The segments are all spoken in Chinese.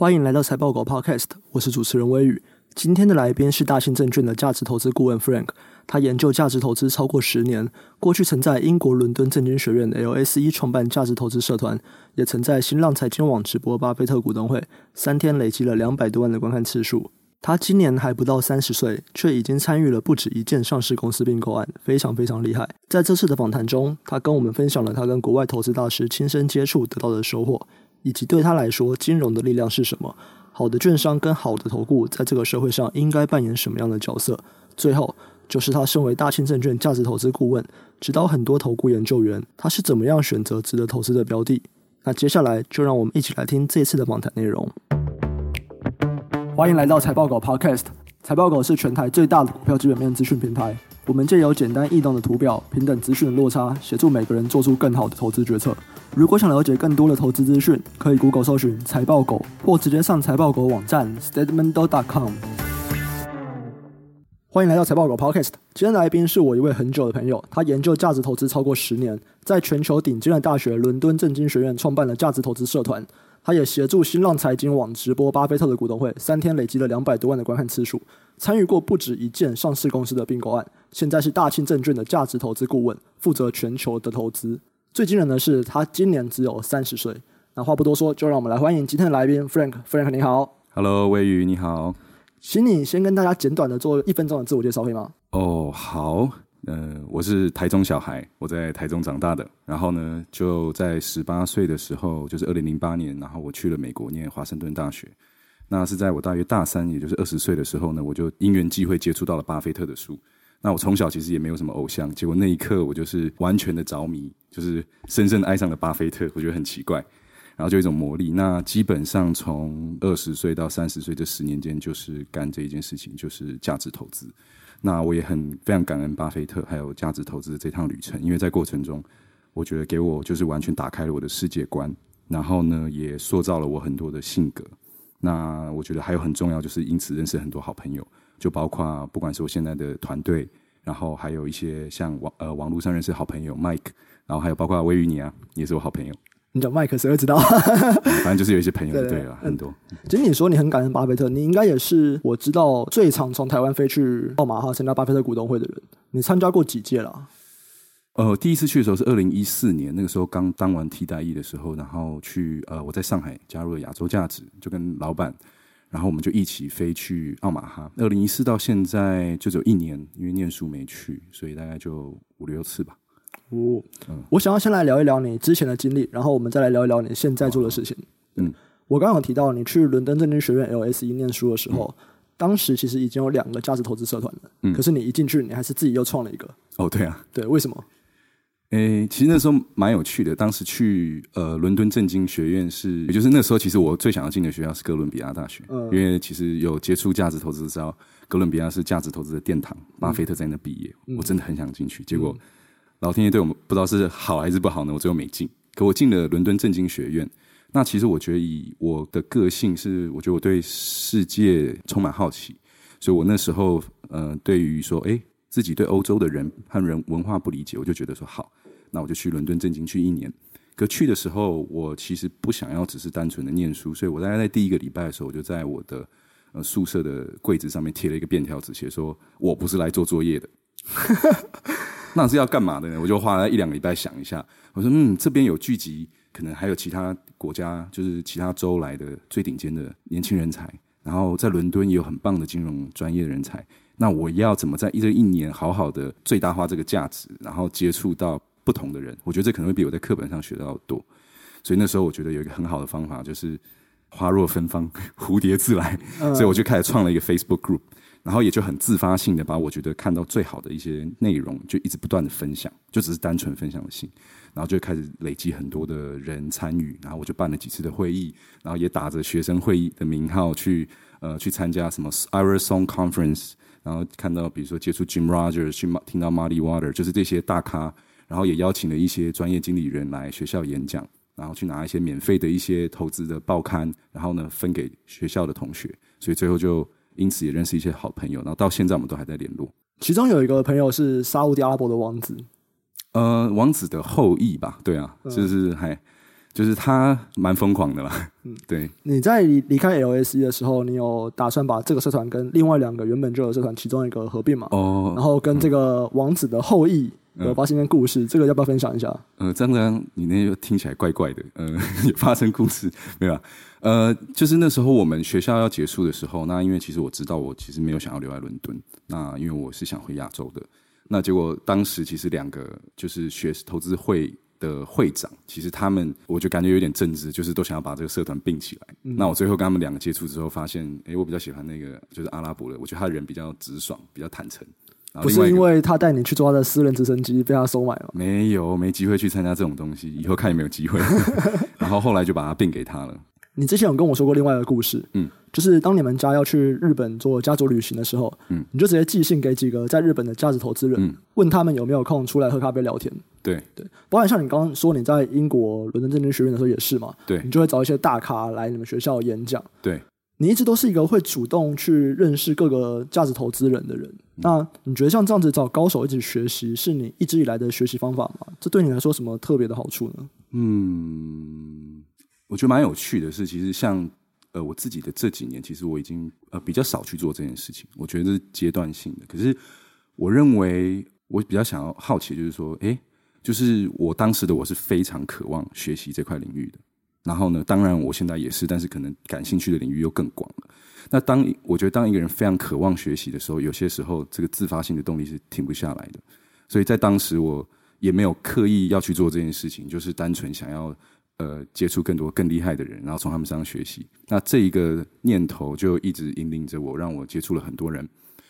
欢迎来到财报狗 Podcast，我是主持人威宇。今天的来宾是大信证券的价值投资顾问 Frank，他研究价值投资超过十年，过去曾在英国伦敦政经学院 LSE 创办价值投资社团，也曾在新浪财经网直播巴菲特股东会，三天累积了两百多万的观看次数。他今年还不到三十岁，却已经参与了不止一件上市公司并购案，非常非常厉害。在这次的访谈中，他跟我们分享了他跟国外投资大师亲身接触得到的收获。以及对他来说，金融的力量是什么？好的券商跟好的投顾在这个社会上应该扮演什么样的角色？最后，就是他身为大信证券价值投资顾问，指导很多投顾研究员，他是怎么样选择值得投资的标的？那接下来就让我们一起来听这次的访谈内容。欢迎来到财报狗 Podcast，财报狗是全台最大的股票基本面资讯平台。我们借由简单易懂的图表、平等资讯的落差，协助每个人做出更好的投资决策。如果想了解更多的投资资讯，可以 Google 搜寻财报狗，或直接上财报狗网站 statementdog.com。欢迎来到财报狗 Podcast。今天的来宾是我一位很久的朋友，他研究价值投资超过十年，在全球顶尖的大学伦敦政经学院创办了价值投资社团。他也协助新浪财经网直播巴菲特的股东会，三天累积了两百多万的观看次数，参与过不止一件上市公司的并购案。现在是大庆证券的价值投资顾问，负责全球的投资。最惊人的是，他今年只有三十岁。那话不多说，就让我们来欢迎今天的来宾 Frank。Frank，你好。Hello，魏宇，你好。请你先跟大家简短的做一分钟的自我介绍，可以吗？哦，oh, 好。呃，我是台中小孩，我在台中长大的。然后呢，就在十八岁的时候，就是二零零八年，然后我去了美国念华盛顿大学。那是在我大约大三，也就是二十岁的时候呢，我就因缘际会接触到了巴菲特的书。那我从小其实也没有什么偶像，结果那一刻我就是完全的着迷，就是深深爱上了巴菲特。我觉得很奇怪，然后就一种魔力。那基本上从二十岁到三十岁这十年间，就是干这一件事情，就是价值投资。那我也很非常感恩巴菲特还有价值投资的这趟旅程，因为在过程中，我觉得给我就是完全打开了我的世界观，然后呢，也塑造了我很多的性格。那我觉得还有很重要，就是因此认识很多好朋友，就包括不管是我现在的团队，然后还有一些像网呃网络上认识好朋友 Mike，然后还有包括威宇你啊，也是我好朋友。你叫麦克，谁会知道？反正就是有一些朋友，对了，很多。其实你说你很感恩巴菲特，你应该也是我知道最常从台湾飞去奥马哈参加巴菲特股东会的人。你参加过几届了？呃，第一次去的时候是二零一四年，那个时候刚当完替代役的时候，然后去呃，我在上海加入了亚洲价值，就跟老板，然后我们就一起飞去奥马哈。二零一四到现在就只有一年，因为念书没去，所以大概就五六次吧。哦，嗯、我想要先来聊一聊你之前的经历，然后我们再来聊一聊你现在做的事情。嗯，我刚刚有提到你去伦敦政经学院 LSE 念书的时候，嗯、当时其实已经有两个价值投资社团了。嗯，可是你一进去，你还是自己又创了一个。哦，对啊，对，为什么？诶，其实那时候蛮有趣的。当时去呃伦敦政经学院是，也就是那时候其实我最想要进的学校是哥伦比亚大学，嗯、因为其实有接触价值投资知道，哥伦比亚是价值投资的殿堂，巴菲特在那毕业，嗯、我真的很想进去，结果。嗯老天爷对我们不知道是好还是不好呢？我最后没进，可我进了伦敦政经学院。那其实我觉得以我的个性是，我觉得我对世界充满好奇，所以我那时候呃，对于说诶自己对欧洲的人和人文化不理解，我就觉得说好，那我就去伦敦政经去一年。可去的时候，我其实不想要只是单纯的念书，所以我大概在第一个礼拜的时候，我就在我的呃宿舍的柜子上面贴了一个便条纸，写说我不是来做作业的。那是要干嘛的呢？我就花了一两个礼拜想一下。我说，嗯，这边有聚集，可能还有其他国家，就是其他州来的最顶尖的年轻人才。然后在伦敦也有很棒的金融专业人才。那我要怎么在这一年好好的最大化这个价值，然后接触到不同的人？我觉得这可能会比我在课本上学到的多。所以那时候我觉得有一个很好的方法，就是花若芬芳，蝴蝶自来。所以我就开始创了一个 Facebook group。然后也就很自发性的把我觉得看到最好的一些内容，就一直不断的分享，就只是单纯分享的心，然后就开始累积很多的人参与，然后我就办了几次的会议，然后也打着学生会议的名号去呃去参加什么 Ira Song Conference，然后看到比如说接触 Jim Rogers，去听到 Muddy Water，就是这些大咖，然后也邀请了一些专业经理人来学校演讲，然后去拿一些免费的一些投资的报刊，然后呢分给学校的同学，所以最后就。因此也认识一些好朋友，然后到现在我们都还在联络。其中有一个朋友是沙乌地阿拉伯的王子，呃，王子的后裔吧？对啊，嗯、就是还就是他蛮疯狂的啦。嗯，对。你在离离开 LSE 的时候，你有打算把这个社团跟另外两个原本就有社团其中一个合并吗？哦。然后跟这个王子的后裔有发生的故事，嗯、这个要不要分享一下？呃，张张，你那个听起来怪怪的。呃，有发生故事没有？呃，就是那时候我们学校要结束的时候，那因为其实我知道我其实没有想要留在伦敦，那因为我是想回亚洲的。那结果当时其实两个就是学投资会。的会长，其实他们我就感觉有点正直，就是都想要把这个社团并起来。嗯、那我最后跟他们两个接触之后，发现，哎、欸，我比较喜欢那个就是阿拉伯的，我觉得他人比较直爽，比较坦诚。不是因为他带你去坐他的私人直升机被他收买了？没有，没机会去参加这种东西，以后看有没有机会。然后后来就把它并给他了。你之前有跟我说过另外一个故事，嗯，就是当你们家要去日本做家族旅行的时候，嗯，你就直接寄信给几个在日本的价值投资人，嗯，问他们有没有空出来喝咖啡聊天。对对，包括像你刚刚说你在英国伦敦政经学院的时候也是嘛，对，你就会找一些大咖来你们学校演讲。对，你一直都是一个会主动去认识各个价值投资人的人。那你觉得像这样子找高手一起学习，是你一直以来的学习方法吗？这对你来说什么特别的好处呢？嗯，我觉得蛮有趣的是，其实像。呃，我自己的这几年，其实我已经呃比较少去做这件事情。我觉得是阶段性的。可是，我认为我比较想要好奇，就是说，诶，就是我当时的我是非常渴望学习这块领域的。然后呢，当然我现在也是，但是可能感兴趣的领域又更广了。那当我觉得当一个人非常渴望学习的时候，有些时候这个自发性的动力是停不下来的。所以在当时，我也没有刻意要去做这件事情，就是单纯想要。呃，接触更多更厉害的人，然后从他们身上学习。那这一个念头就一直引领着我，让我接触了很多人。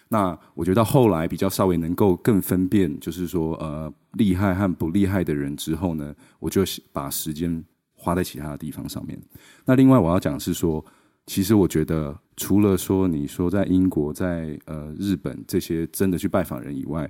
那我觉得到后来比较稍微能够更分辨，就是说呃厉害和不厉害的人之后呢，我就把时间花在其他的地方上面。那另外我要讲是说，其实我觉得除了说你说在英国、在呃日本这些真的去拜访人以外，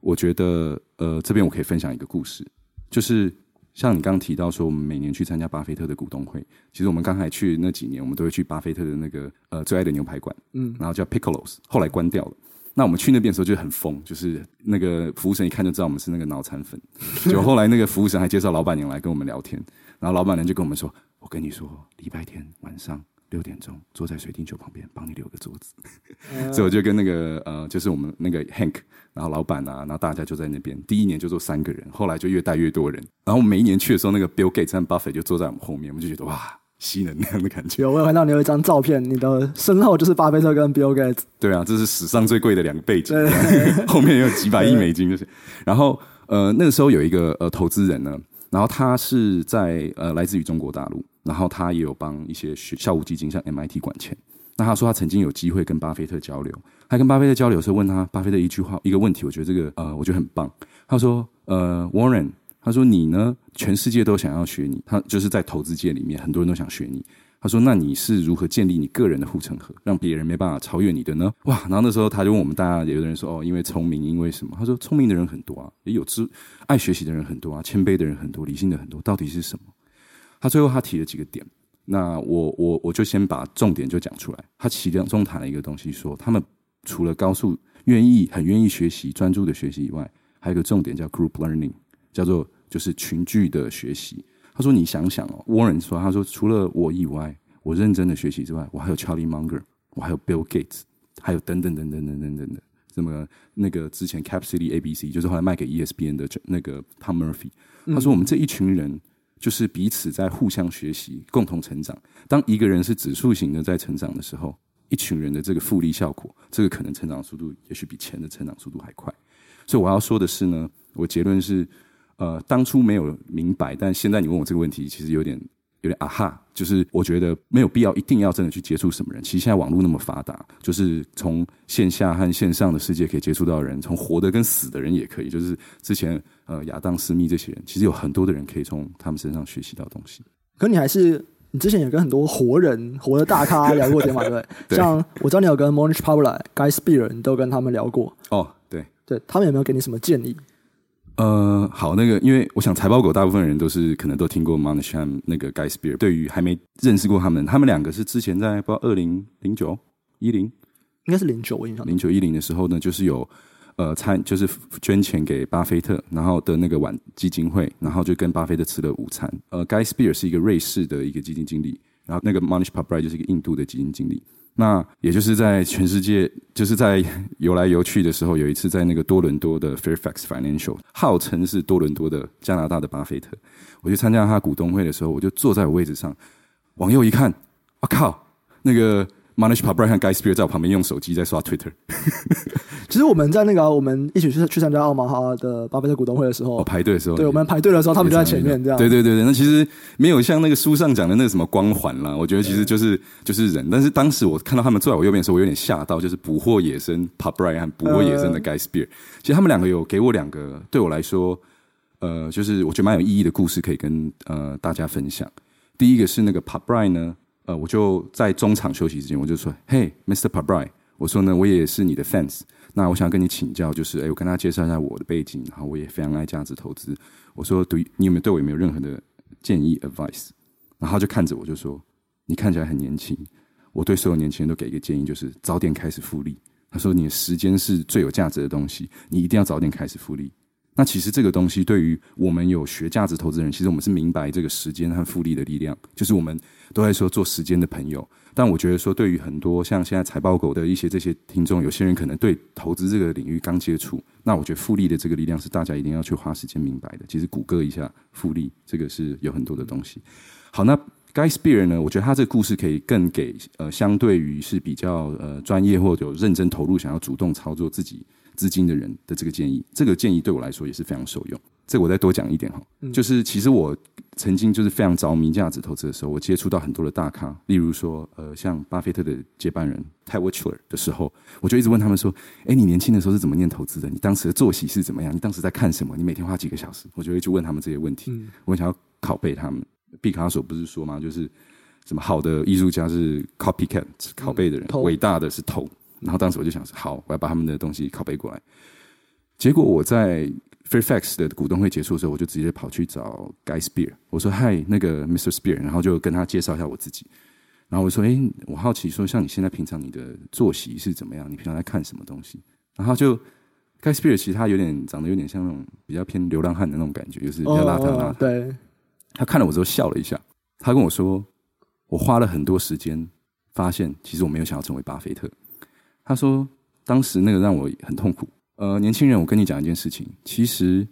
我觉得呃这边我可以分享一个故事，就是。像你刚刚提到说，我们每年去参加巴菲特的股东会，其实我们刚才去那几年，我们都会去巴菲特的那个呃最爱的牛排馆，嗯，然后叫 Piccolo's，后来关掉了。那我们去那边的时候就很疯，就是那个服务生一看就知道我们是那个脑残粉。就后来那个服务生还介绍老板娘来跟我们聊天，然后老板娘就跟我们说：“我跟你说，礼拜天晚上。”六点钟，坐在水晶球旁边，帮你留个桌子。嗯、所以我就跟那个呃，就是我们那个 Hank，然后老板啊，然后大家就在那边。第一年就坐三个人，后来就越带越多人。然后每一年去的时候，那个 Bill Gates 和 Buffett 就坐在我们后面，我们就觉得哇，吸能量的感觉。有，我有看到你有一张照片，你的身后就是巴菲特跟 Bill Gates。对啊，这是史上最贵的两个背景，后面也有几百亿美金，就是。然后呃，那个时候有一个呃投资人呢，然后他是在呃来自于中国大陆。然后他也有帮一些学校务基金，像 MIT 管钱。那他说他曾经有机会跟巴菲特交流，他跟巴菲特交流的时候问他巴菲特一句话一个问题，我觉得这个呃我觉得很棒。他说呃 Warren，他说你呢，全世界都想要学你，他就是在投资界里面很多人都想学你。他说那你是如何建立你个人的护城河，让别人没办法超越你的呢？哇！然后那时候他就问我们大家，有的人说哦，因为聪明，因为什么？他说聪明的人很多啊，也有知爱学习的人很多啊，谦卑的人很多，理性的很多，到底是什么？他最后他提了几个点，那我我我就先把重点就讲出来。他其中谈了一个东西说，说他们除了高速愿意很愿意学习专注的学习以外，还有一个重点叫 group learning，叫做就是群聚的学习。他说你想想哦，Warren 说他说除了我以外，我认真的学习之外，我还有 Charlie Munger，我还有 Bill Gates，还有等等等等等等等等，什么那个之前 Cap City ABC 就是后来卖给 ESPN 的那个 Tom Murphy，他说我们这一群人。就是彼此在互相学习，共同成长。当一个人是指数型的在成长的时候，一群人的这个复利效果，这个可能成长速度也许比钱的成长速度还快。所以我要说的是呢，我结论是，呃，当初没有明白，但现在你问我这个问题，其实有点。有点啊哈，就是我觉得没有必要一定要真的去接触什么人。其实现在网络那么发达，就是从线下和线上的世界可以接触到人，从活的跟死的人也可以。就是之前呃亚当斯密这些人，其实有很多的人可以从他们身上学习到东西。可你还是你之前有跟很多活人、活的大咖聊过天嘛？对不对？对像我知道你有跟 Mohnish Pabla、Guy Spier，你都跟他们聊过。哦，对，对他们有没有给你什么建议？呃，好，那个，因为我想财报狗大部分人都是可能都听过 Mohnish 和那个 Guy Spear。对于还没认识过他们，他们两个是之前在不知道二零零九一零，应该是零九，我印象零九一零的时候呢，就是有呃参就是捐钱给巴菲特，然后的那个晚基金会，然后就跟巴菲特吃了午餐。呃，Guy Spear 是一个瑞士的一个基金经理，然后那个 Manish Pabrai 就是一个印度的基金经理。那也就是在全世界，就是在游来游去的时候，有一次在那个多伦多的 Fairfax Financial，号称是多伦多的加拿大的巴菲特，我去参加他股东会的时候，我就坐在我位置上，往右一看，我靠，那个。Manish Pabrai 和 Guy Spear 在我旁边用手机在刷 Twitter。其实我们在那个、啊、我们一起去去参加奥马哈的巴菲特股东会的时候，哦、排队的时候，对，我们排队的时候，他们就在前面这样。对对对对，那其实没有像那个书上讲的那个什么光环啦。我觉得其实就是就是人。但是当时我看到他们坐在我右边的时候，我有点吓到，就是捕获野生 Pabrai 和捕获野生的 Guy Spear。呃、其实他们两个有给我两个对我来说，呃，就是我觉得蛮有意义的故事可以跟呃大家分享。第一个是那个 Pabrai 呢。呃，我就在中场休息之前，我就说：“嘿，Mr. Pabri，我说呢，我也是你的 fans。那我想跟你请教，就是，哎，我跟他介绍一下我的背景，然后我也非常爱价值投资。我说，对，你有没有对我有没有任何的建议 advice？然后他就看着我就说：你看起来很年轻，我对所有年轻人都给一个建议，就是早点开始复利。他说，你的时间是最有价值的东西，你一定要早点开始复利。”那其实这个东西对于我们有学价值投资人，其实我们是明白这个时间和复利的力量。就是我们都在说做时间的朋友，但我觉得说对于很多像现在财报狗的一些这些听众，有些人可能对投资这个领域刚接触，那我觉得复利的这个力量是大家一定要去花时间明白的。其实谷歌一下复利，这个是有很多的东西。好，那 Guy Spier 呢？我觉得他这个故事可以更给呃，相对于是比较呃专业或者有认真投入，想要主动操作自己。资金的人的这个建议，这个建议对我来说也是非常受用。这我再多讲一点哈，就是其实我曾经就是非常着迷价值投资的时候，我接触到很多的大咖，例如说呃像巴菲特的接班人 Ted Weschler 的时候，我就一直问他们说：“哎，你年轻的时候是怎么念投资的？你当时的作息是怎么样？你当时在看什么？你每天花几个小时？”我就会去问他们这些问题，我想要拷贝他们。毕卡索不是说吗？就是什么好的艺术家是 copycat 拷贝的人，伟大的是偷。然后当时我就想说，好，我要把他们的东西拷贝过来。结果我在 Fairfax 的股东会结束的时候，我就直接跑去找 Guy Spear，我说：“嗨，那个 Mr. Spear。”然后就跟他介绍一下我自己。然后我说：“哎，我好奇说，像你现在平常你的作息是怎么样？你平常在看什么东西？”然后就 Guy Spear 其实他有点长得有点像那种比较偏流浪汉的那种感觉，就是比较邋遢邋遢。对。他看了我之后笑了一下，他跟我说：“我花了很多时间，发现其实我没有想要成为巴菲特。”他说：“当时那个让我很痛苦。呃，年轻人，我跟你讲一件事情，其实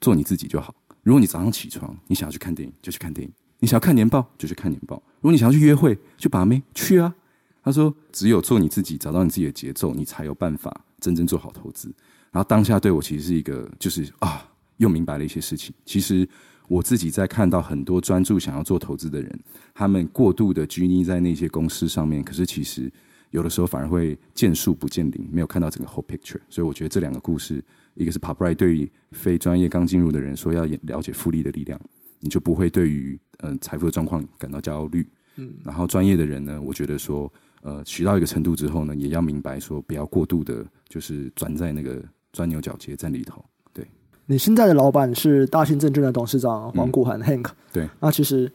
做你自己就好。如果你早上起床，你想要去看电影，就去看电影；你想要看年报，就去看年报。如果你想要去约会，就把妹，去啊。”他说：“只有做你自己，找到你自己的节奏，你才有办法真正做好投资。”然后当下对我其实是一个，就是啊，又明白了一些事情。其实我自己在看到很多专注想要做投资的人，他们过度的拘泥在那些公司上面，可是其实。有的时候反而会见树不见林，没有看到整个 whole picture。所以我觉得这两个故事，一个是 Pabrai 对于非专业刚进入的人说要了解复利的力量，你就不会对于嗯财富的状况感到焦虑。嗯，然后专业的人呢，我觉得说呃学到一个程度之后呢，也要明白说不要过度的，就是钻在那个钻牛角尖在里头。对，你现在的老板是大兴证券的董事长黄古涵 Hank。对，那其实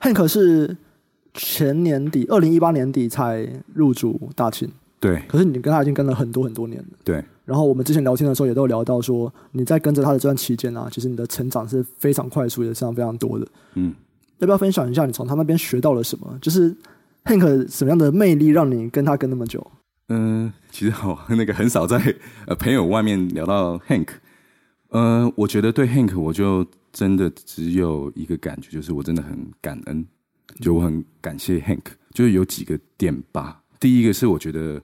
Hank 是。前年底，二零一八年底才入主大庆。对，可是你跟他已经跟了很多很多年了。对。然后我们之前聊天的时候，也都有聊到说，你在跟着他的这段期间啊，其实你的成长是非常快速，也是非常非常多的。嗯。要不要分享一下你从他那边学到了什么？就是 Hank 什么样的魅力让你跟他跟那么久？嗯，其实好，那个很少在呃朋友外面聊到 Hank。呃，我觉得对 Hank，我就真的只有一个感觉，就是我真的很感恩。就我很感谢 Hank，就是有几个点吧。第一个是我觉得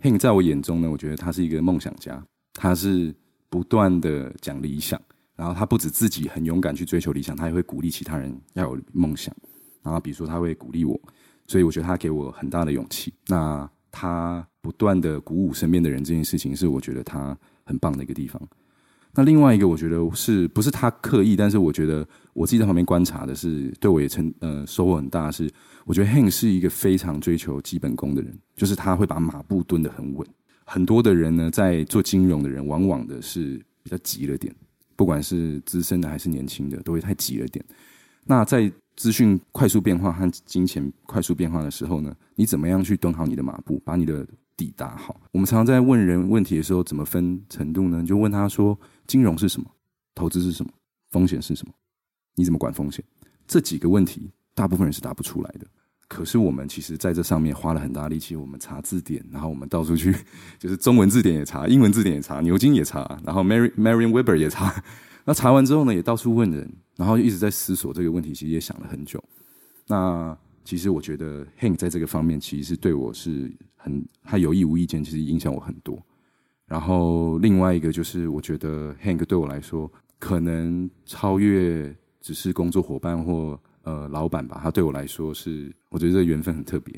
Hank 在我眼中呢，我觉得他是一个梦想家，他是不断的讲理想，然后他不止自己很勇敢去追求理想，他也会鼓励其他人要有梦想。然后比如说他会鼓励我，所以我觉得他给我很大的勇气。那他不断的鼓舞身边的人，这件事情是我觉得他很棒的一个地方。那另外一个，我觉得是不是他刻意？但是我觉得我自己在旁边观察的是，对我也成呃收获很大是，我觉得 Han 是一个非常追求基本功的人，就是他会把马步蹲得很稳。很多的人呢，在做金融的人，往往的是比较急了点，不管是资深的还是年轻的，都会太急了点。那在资讯快速变化和金钱快速变化的时候呢，你怎么样去蹲好你的马步，把你的底打好。我们常常在问人问题的时候，怎么分程度呢？就问他说：金融是什么？投资是什么？风险是什么？你怎么管风险？这几个问题，大部分人是答不出来的。可是我们其实在这上面花了很大力气，我们查字典，然后我们到处去，就是中文字典也查，英文字典也查，牛津也查，然后 Mary Merriam-Webber 也查。那查完之后呢，也到处问人，然后一直在思索这个问题，其实也想了很久。那其实我觉得 Hank 在这个方面，其实是对我是很，他有意无意间其实影响我很多。然后另外一个就是，我觉得 Hank 对我来说，可能超越只是工作伙伴或。呃，老板吧，他对我来说是，我觉得这个缘分很特别。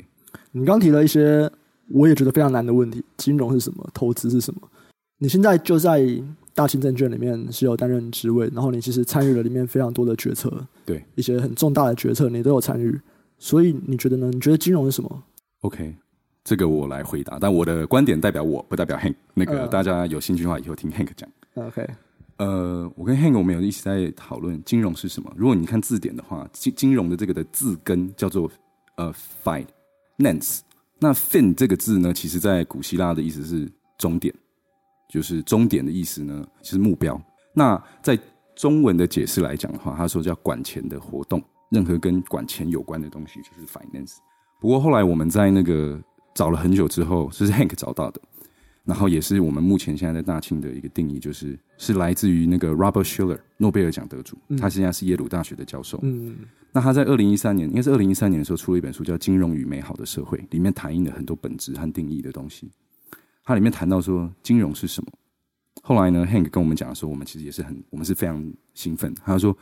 你刚提了一些我也觉得非常难的问题，金融是什么？投资是什么？你现在就在大清证券里面是有担任职位，然后你其实参与了里面非常多的决策，对一些很重大的决策你都有参与，所以你觉得呢？你觉得金融是什么？OK，这个我来回答，但我的观点代表我不代表 Hank。那个大家有兴趣的话，以后听 Hank 讲。OK。呃，我跟 Hank 我们有一起在讨论金融是什么。如果你看字典的话，金金融的这个的字根叫做呃 finance。那 fin 这个字呢，其实在古希腊的意思是终点，就是终点的意思呢，就是目标。那在中文的解释来讲的话，他说叫管钱的活动，任何跟管钱有关的东西就是 finance。不过后来我们在那个找了很久之后，这是 Hank 找到的。然后也是我们目前现在在大庆的一个定义，就是是来自于那个 Robert Shiller 诺贝尔奖得主，他现在是耶鲁大学的教授。嗯，那他在二零一三年，应该是二零一三年的时候出了一本书，叫《金融与美好的社会》，里面谈印了很多本质和定义的东西。它里面谈到说，金融是什么？后来呢，Hank 跟我们讲的时候，我们其实也是很，我们是非常兴奋。他说，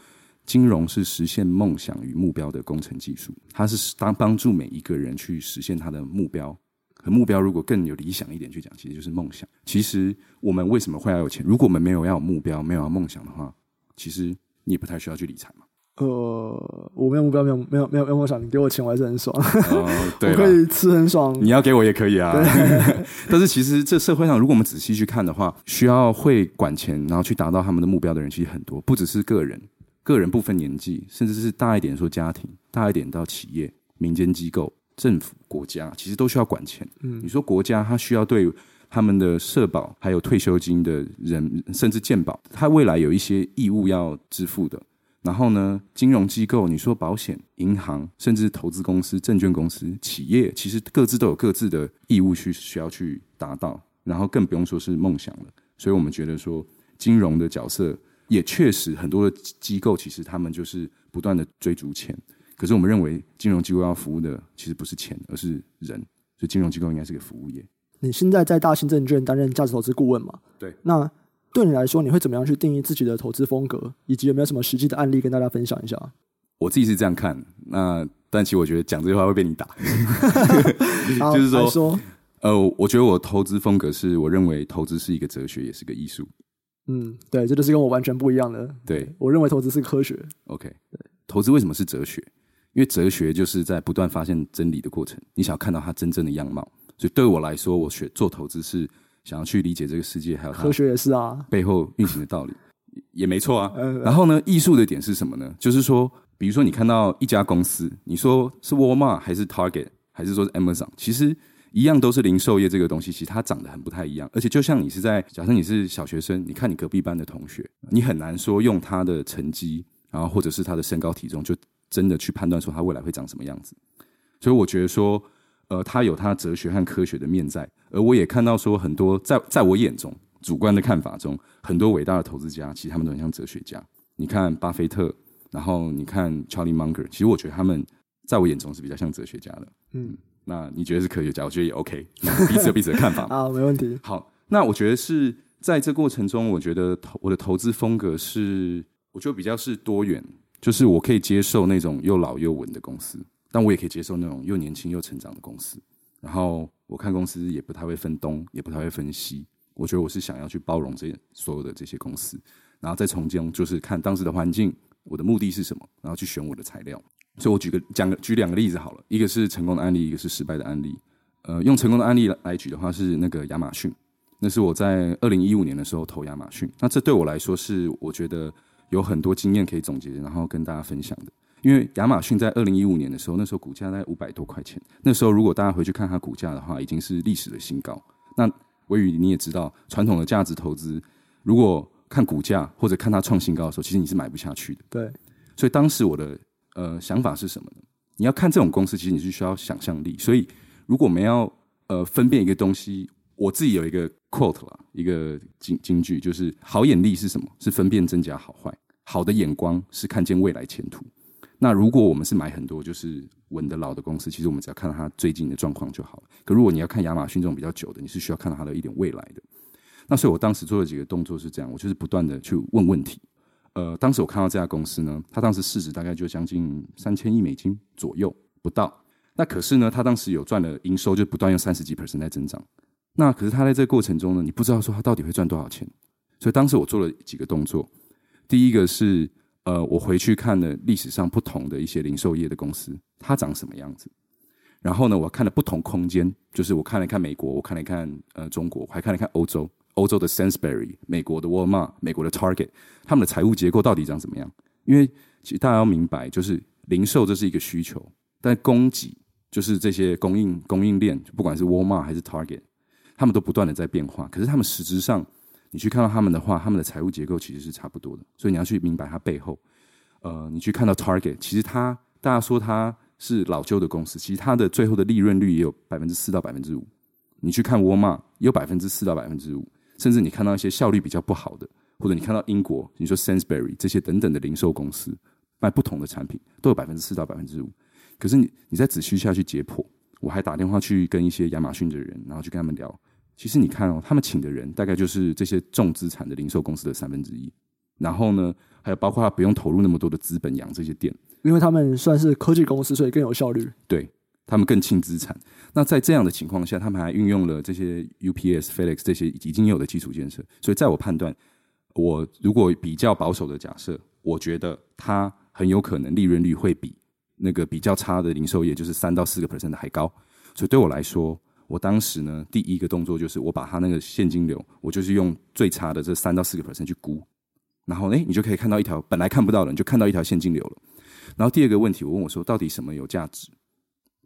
金融是实现梦想与目标的工程技术，它是当帮助每一个人去实现他的目标。和目标如果更有理想一点去讲，其实就是梦想。其实我们为什么会要有钱？如果我们没有要有目标，没有要梦想的话，其实你也不太需要去理财嘛。呃，我没有目标，没有没有没有没有梦想，你给我钱我还是很爽。呃、对，我可以吃很爽。你要给我也可以啊。但是其实这社会上，如果我们仔细去看的话，需要会管钱，然后去达到他们的目标的人，其实很多，不只是个人，个人不分年纪，甚至是大一点说家庭，大一点到企业、民间机构。政府、国家其实都需要管钱。嗯，你说国家它需要对他们的社保、还有退休金的人，甚至健保，它未来有一些义务要支付的。然后呢，金融机构，你说保险、银行，甚至投资公司、证券公司、企业，其实各自都有各自的义务去需要去达到。然后更不用说是梦想了。所以我们觉得说，金融的角色也确实很多的机构，其实他们就是不断的追逐钱。可是我们认为，金融机构要服务的其实不是钱，而是人，所以金融机构应该是个服务业。你现在在大新证券担任价值投资顾问嘛？对。那对你来说，你会怎么样去定义自己的投资风格，以及有没有什么实际的案例跟大家分享一下？我自己是这样看，那但其实我觉得讲这句话会被你打，就是说，说呃，我觉得我投资风格是我认为投资是一个哲学，也是个艺术。嗯，对，这就是跟我完全不一样的。对，我认为投资是科学。OK，对，投资为什么是哲学？因为哲学就是在不断发现真理的过程，你想要看到它真正的样貌。所以对我来说，我学做投资是想要去理解这个世界，还有科学也是啊，背后运行的道理也没错啊。然后呢，艺术的点是什么呢？就是说，比如说你看到一家公司，你说是沃尔玛还是 Target 还是说是 Amazon，其实一样都是零售业这个东西，其实它长得很不太一样。而且就像你是在假设你是小学生，你看你隔壁班的同学，你很难说用他的成绩，然后或者是他的身高体重就。真的去判断说他未来会长什么样子，所以我觉得说，呃，他有他哲学和科学的面在，而我也看到说很多在在我眼中主观的看法中，很多伟大的投资家其实他们都很像哲学家。你看巴菲特，然后你看 Charlie Munger，其实我觉得他们在我眼中是比较像哲学家的。嗯，那你觉得是科学家？我觉得也 OK，彼此有彼此的看法好，没问题。好，那我觉得是在这过程中，我觉得投我的投资风格是，我觉得比较是多元。就是我可以接受那种又老又稳的公司，但我也可以接受那种又年轻又成长的公司。然后我看公司也不太会分东，也不太会分西。我觉得我是想要去包容这所有的这些公司，然后再从中就是看当时的环境，我的目的是什么，然后去选我的材料。所以我举个讲举两个例子好了，一个是成功的案例，一个是失败的案例。呃，用成功的案例来举的话是那个亚马逊，那是我在二零一五年的时候投亚马逊。那这对我来说是我觉得。有很多经验可以总结，然后跟大家分享的。因为亚马逊在二零一五年的时候，那时候股价在五百多块钱。那时候如果大家回去看它股价的话，已经是历史的新高。那威宇你也知道，传统的价值投资，如果看股价或者看它创新高的时候，其实你是买不下去的。对。所以当时我的呃想法是什么呢？你要看这种公司，其实你是需要想象力。所以如果我们要呃分辨一个东西，我自己有一个 quote 啦，一个金金句，就是好眼力是什么？是分辨真假好坏。好的眼光是看见未来前途。那如果我们是买很多就是稳的老的公司，其实我们只要看到它最近的状况就好了。可如果你要看亚马逊这种比较久的，你是需要看到它的一点未来的。那所以我当时做了几个动作是这样，我就是不断的去问问题。呃，当时我看到这家公司呢，它当时市值大概就将近三千亿美金左右不到。那可是呢，它当时有赚了营收，就不断用三十几 percent 在增长。那可是它在这个过程中呢，你不知道说它到底会赚多少钱。所以当时我做了几个动作，第一个是。呃，我回去看了历史上不同的一些零售业的公司，它长什么样子。然后呢，我看了不同空间，就是我看了看美国，我看了看呃中国，我还看了看欧洲，欧洲的 Sainsbury，美国的 Walmart，美国的 Target，他们的财务结构到底长怎么样？因为其实大家要明白，就是零售这是一个需求，但供给就是这些供应供应链，不管是 Walmart 还是 Target，他们都不断的在变化，可是他们实质上。你去看到他们的话，他们的财务结构其实是差不多的，所以你要去明白它背后。呃，你去看到 Target，其实它大家说它是老旧的公司，其实它的最后的利润率也有百分之四到百分之五。你去看沃尔玛，也有百分之四到百分之五，甚至你看到一些效率比较不好的，或者你看到英国，你说 Sainsbury 这些等等的零售公司卖不同的产品，都有百分之四到百分之五。可是你你再仔细下去解剖，我还打电话去跟一些亚马逊的人，然后去跟他们聊。其实你看哦，他们请的人大概就是这些重资产的零售公司的三分之一，然后呢，还有包括他不用投入那么多的资本养这些店，因为他们算是科技公司，所以更有效率。对，他们更轻资产。那在这样的情况下，他们还运用了这些 UPS、FedEx 这些已经有的基础建设。所以在我判断，我如果比较保守的假设，我觉得它很有可能利润率会比那个比较差的零售业，就是三到四个 percent 的还高。所以对我来说。我当时呢，第一个动作就是我把它那个现金流，我就是用最差的这三到四个 percent 去估，然后诶，你就可以看到一条本来看不到的，你就看到一条现金流了。然后第二个问题，我问我说，到底什么有价值？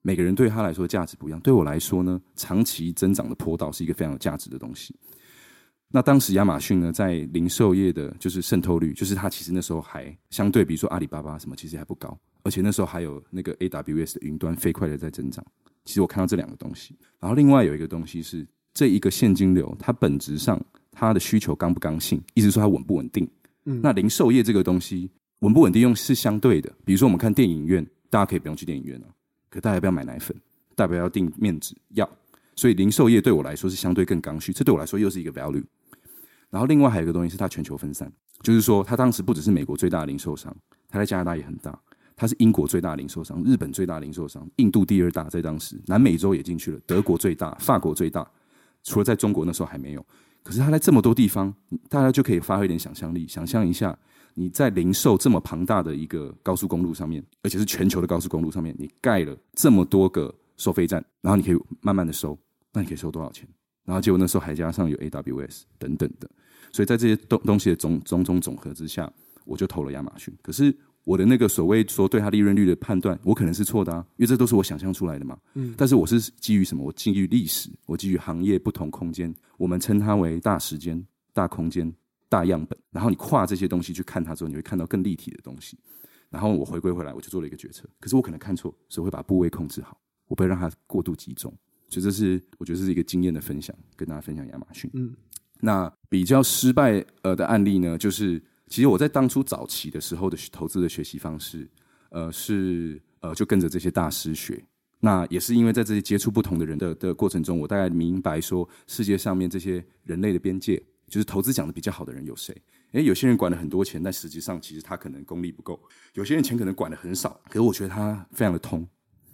每个人对他来说价值不一样。对我来说呢，长期增长的坡道是一个非常有价值的东西。那当时亚马逊呢，在零售业的就是渗透率，就是它其实那时候还相对，比如说阿里巴巴什么，其实还不高，而且那时候还有那个 AWS 的云端飞快的在增长。其实我看到这两个东西，然后另外有一个东西是这一个现金流，它本质上它的需求刚不刚性，意思说它稳不稳定。嗯，那零售业这个东西稳不稳定用是相对的。比如说我们看电影院，大家可以不用去电影院啊，可大家要不要买奶粉？大家要订面纸？要。所以零售业对我来说是相对更刚需，这对我来说又是一个 value。然后另外还有一个东西是它全球分散，就是说它当时不只是美国最大的零售商，它在加拿大也很大。它是英国最大零售商，日本最大零售商，印度第二大，在当时南美洲也进去了，德国最大，法国最大，除了在中国那时候还没有。可是它在这么多地方，大家就可以发挥一点想象力，想象一下你在零售这么庞大的一个高速公路上面，而且是全球的高速公路上面，你盖了这么多个收费站，然后你可以慢慢的收，那你可以收多少钱？然后结果那时候还加上有 AWS 等等的，所以在这些东东西的种种种总和之下，我就投了亚马逊。可是。我的那个所谓说对它利润率的判断，我可能是错的啊，因为这都是我想象出来的嘛。嗯，但是我是基于什么？我基于历史，我基于行业不同空间，我们称它为大时间、大空间、大样本。然后你跨这些东西去看它之后，你会看到更立体的东西。然后我回归回来，我就做了一个决策。可是我可能看错，所以会把部位控制好，我不会让它过度集中。所以这是我觉得这是一个经验的分享，跟大家分享亚马逊。嗯，那比较失败呃的案例呢，就是。其实我在当初早期的时候的投资的学习方式，呃，是呃就跟着这些大师学。那也是因为在这些接触不同的人的的过程中，我大概明白说世界上面这些人类的边界，就是投资讲的比较好的人有谁？诶，有些人管了很多钱，但实际上其实他可能功力不够；有些人钱可能管的很少，可是我觉得他非常的通。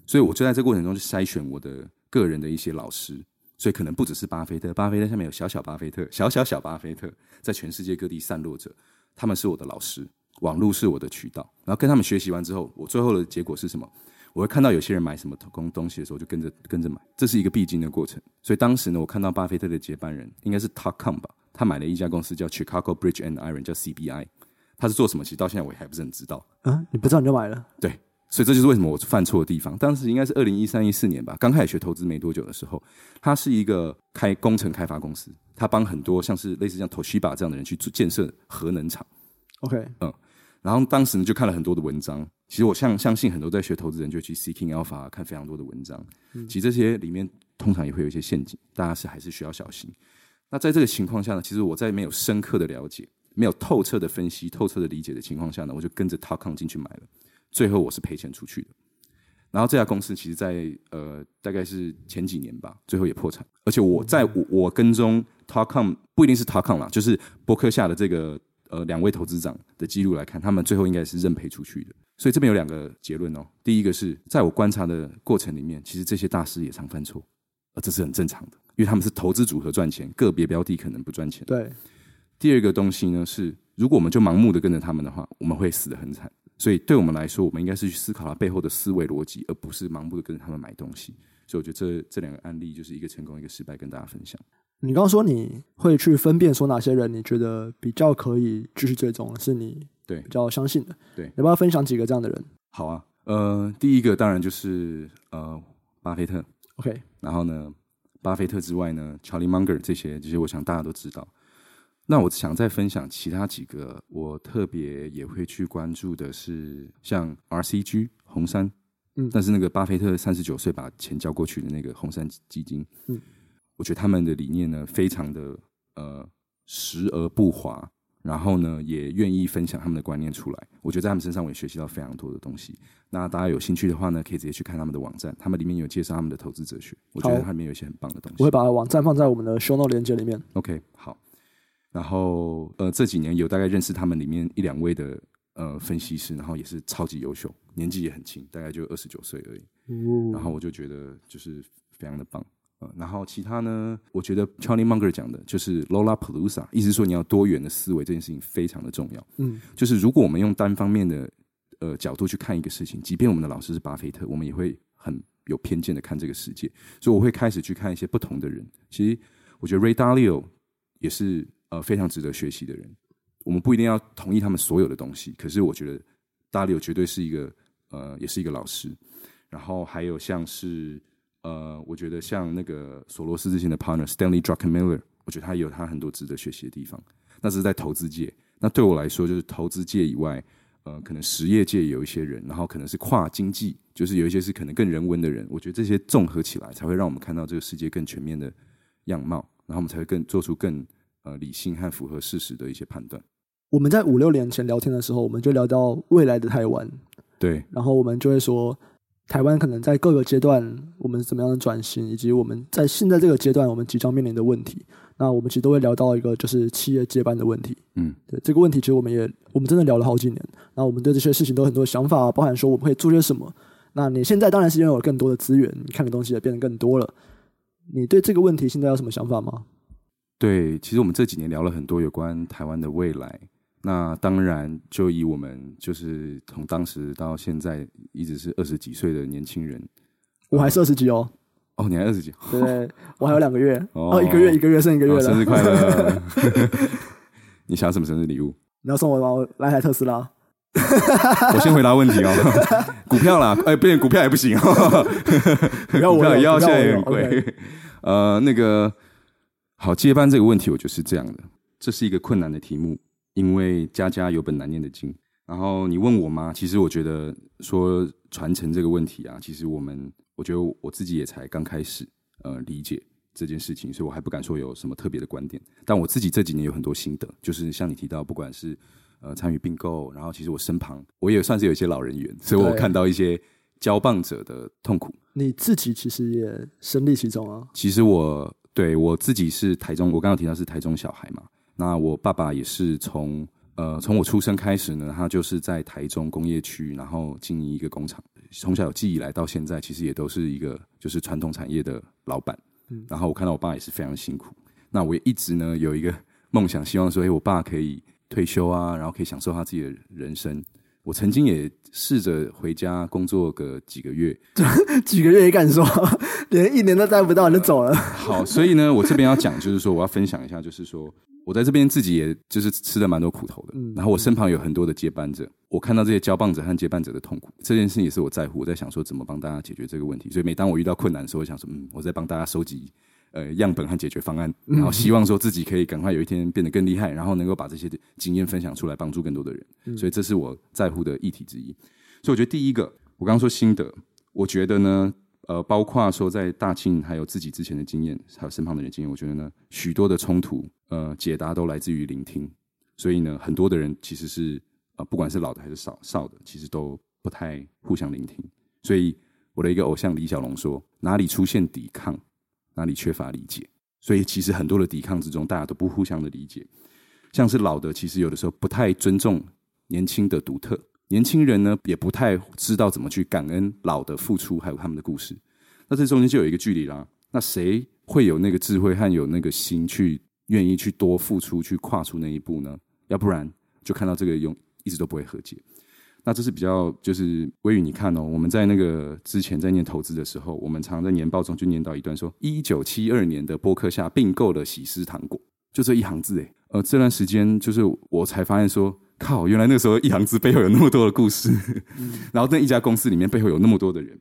所以我就在这过程中去筛选我的个人的一些老师。所以可能不只是巴菲特，巴菲特下面有小小巴菲特，小小小巴菲特，在全世界各地散落着。他们是我的老师，网络是我的渠道，然后跟他们学习完之后，我最后的结果是什么？我会看到有些人买什么东东西的时候，就跟着跟着买，这是一个必经的过程。所以当时呢，我看到巴菲特的接班人应该是 Todd Combs 吧，他买了一家公司叫 Chicago Bridge and Iron，叫 CBI，他是做什么？其实到现在我也还不是很知道。啊，你不知道你就买了？对，所以这就是为什么我犯错的地方。当时应该是二零一三一四年吧，刚开始学投资没多久的时候，他是一个开工程开发公司，他帮很多像是类似像 Toshiba 这样的人去建设核能厂。OK，嗯，然后当时呢就看了很多的文章。其实我相相信很多在学投资人就去 Seeking Alpha 看非常多的文章。嗯，其实这些里面通常也会有一些陷阱，大家是还是需要小心。那在这个情况下呢，其实我在没有深刻的了解。没有透彻的分析、透彻的理解的情况下呢，我就跟着 t a l k o n 进去买了，最后我是赔钱出去的。然后这家公司其实在，在呃大概是前几年吧，最后也破产。而且我在我我跟踪 Talcom 不一定是 Talcom 啦，就是博客下的这个呃两位投资长的记录来看，他们最后应该是认赔出去的。所以这边有两个结论哦。第一个是在我观察的过程里面，其实这些大师也常犯错，呃这是很正常的，因为他们是投资组合赚钱，个别标的可能不赚钱。对。第二个东西呢是，如果我们就盲目的跟着他们的话，我们会死得很惨。所以对我们来说，我们应该是去思考它背后的思维逻辑，而不是盲目的跟着他们买东西。所以我觉得这这两个案例就是一个成功，一个失败，跟大家分享。你刚刚说你会去分辨说哪些人你觉得比较可以继续追踪，是你对比较相信的。对，要不要分享几个这样的人？好啊，呃，第一个当然就是呃巴菲特。OK，然后呢，巴菲特之外呢，Charlie Munger 这些这些，我想大家都知道。那我想再分享其他几个，我特别也会去关注的是像 RCG 红杉，嗯，但是那个巴菲特三十九岁把钱交过去的那个红杉基金，嗯，我觉得他们的理念呢非常的呃实而不华，然后呢也愿意分享他们的观念出来，我觉得在他们身上我也学习到非常多的东西。那大家有兴趣的话呢，可以直接去看他们的网站，他们里面有介绍他们的投资哲学，我觉得他里面有一些很棒的东西。我会把网站放在我们的 show note 链接里面。OK，好。然后，呃，这几年有大概认识他们里面一两位的呃分析师，然后也是超级优秀，年纪也很轻，大概就二十九岁而已。哦。然后我就觉得就是非常的棒。呃，然后其他呢，我觉得 Charlie Munger 讲的就是 Lollapalooza，意思是说你要多元的思维，这件事情非常的重要。嗯。就是如果我们用单方面的呃角度去看一个事情，即便我们的老师是巴菲特，我们也会很有偏见的看这个世界。所以我会开始去看一些不同的人。其实我觉得 Ray Dalio 也是。呃，非常值得学习的人，我们不一定要同意他们所有的东西，可是我觉得大利绝对是一个呃，也是一个老师。然后还有像是呃，我觉得像那个索罗斯之前的 partner Stanley Druckenmiller，我觉得他有他很多值得学习的地方。那是在投资界，那对我来说就是投资界以外，呃，可能实业界有一些人，然后可能是跨经济，就是有一些是可能更人文的人。我觉得这些综合起来，才会让我们看到这个世界更全面的样貌，然后我们才会更做出更。呃，理性和符合事实的一些判断。我们在五六年前聊天的时候，我们就聊到未来的台湾。对，然后我们就会说，台湾可能在各个阶段，我们怎么样的转型，以及我们在现在这个阶段，我们即将面临的问题。那我们其实都会聊到一个，就是企业接班的问题。嗯，对，这个问题其实我们也，我们真的聊了好几年。那我们对这些事情都有很多想法，包含说我们可以做些什么。那你现在当然是拥有了更多的资源，你看的东西也变得更多了。你对这个问题现在有什么想法吗？对，其实我们这几年聊了很多有关台湾的未来。那当然，就以我们就是从当时到现在一直是二十几岁的年轻人，我还是二十几哦。哦，你还二十几？对，我还有两个月。哦，一个月，一个月剩一个月了。生日快乐！你想要什么生日礼物？你要送我吗？我来台特斯拉。我先回答问题哦。股票啦，哎，变股票也不行哦。股票也要现在也很贵。呃，那个。好，接班这个问题，我就是这样的。这是一个困难的题目，因为家家有本难念的经。然后你问我吗？其实我觉得说传承这个问题啊，其实我们，我觉得我自己也才刚开始呃理解这件事情，所以我还不敢说有什么特别的观点。但我自己这几年有很多心得，就是像你提到，不管是呃参与并购，然后其实我身旁我也算是有一些老人缘，所以我看到一些交棒者的痛苦。你自己其实也身历其中啊。其实我。对，我自己是台中，我刚刚提到是台中小孩嘛。那我爸爸也是从呃从我出生开始呢，他就是在台中工业区，然后经营一个工厂。从小有记忆以来到现在，其实也都是一个就是传统产业的老板。嗯，然后我看到我爸也是非常辛苦。那我也一直呢有一个梦想，希望说，哎，我爸可以退休啊，然后可以享受他自己的人生。我曾经也试着回家工作个几个月，几个月也敢说，连一年都待不到你就走了。好，所以呢，我这边要讲就是说，我要分享一下，就是说我在这边自己也就是吃了蛮多苦头的。嗯，然后我身旁有很多的接班者，我看到这些交棒者和接班者的痛苦，这件事情也是我在乎。我在想说怎么帮大家解决这个问题。所以每当我遇到困难的时候，我想说，嗯，我在帮大家收集。呃，样本和解决方案，然后希望说自己可以赶快有一天变得更厉害，然后能够把这些经验分享出来，帮助更多的人。嗯。所以这是我在乎的议题之一。所以我觉得第一个，我刚刚说心得，我觉得呢，呃，包括说在大庆还有自己之前的经验，还有身旁的人经验，我觉得呢，许多的冲突，呃，解答都来自于聆听。所以呢，很多的人其实是呃，不管是老的还是少少的，其实都不太互相聆听。所以我的一个偶像李小龙说：“哪里出现抵抗？”哪里缺乏理解，所以其实很多的抵抗之中，大家都不互相的理解。像是老的，其实有的时候不太尊重年轻的独特，年轻人呢也不太知道怎么去感恩老的付出，还有他们的故事。那这中间就有一个距离啦。那谁会有那个智慧和有那个心去愿意去多付出，去跨出那一步呢？要不然就看到这个永一直都不会和解。那这是比较，就是微雨，你看哦，我们在那个之前在念投资的时候，我们常常在年报中就念到一段说，一九七二年的波克夏并购了喜诗糖果，就这一行字诶。呃，这段时间就是我才发现说，靠，原来那个时候一行字背后有那么多的故事，嗯、然后那一家公司里面背后有那么多的人，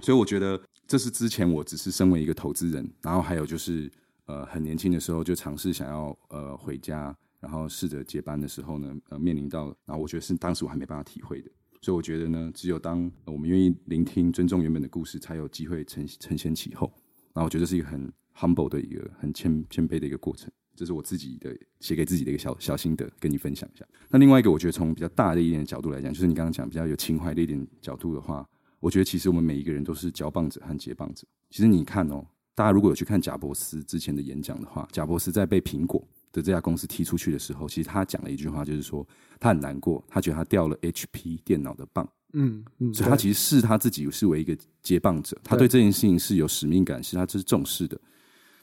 所以我觉得这是之前我只是身为一个投资人，然后还有就是呃很年轻的时候就尝试想要呃回家。然后试着接班的时候呢，呃，面临到，然后我觉得是当时我还没办法体会的，所以我觉得呢，只有当我们愿意聆听、尊重原本的故事，才有机会承承先启后。然后我觉得是一个很 humble 的一个很谦谦卑的一个过程，这是我自己的写给自己的一个小小心得，跟你分享一下。那另外一个，我觉得从比较大的一点的角度来讲，就是你刚刚讲比较有情怀的一点角度的话，我觉得其实我们每一个人都是交棒者和接棒者。其实你看哦，大家如果有去看贾伯斯之前的演讲的话，贾伯斯在被苹果。的这家公司踢出去的时候，其实他讲了一句话，就是说他很难过，他觉得他掉了 HP 电脑的棒，嗯嗯，所以他其实视他自己是为一个接棒者，他对这件事情是有使命感，是他这是重视的。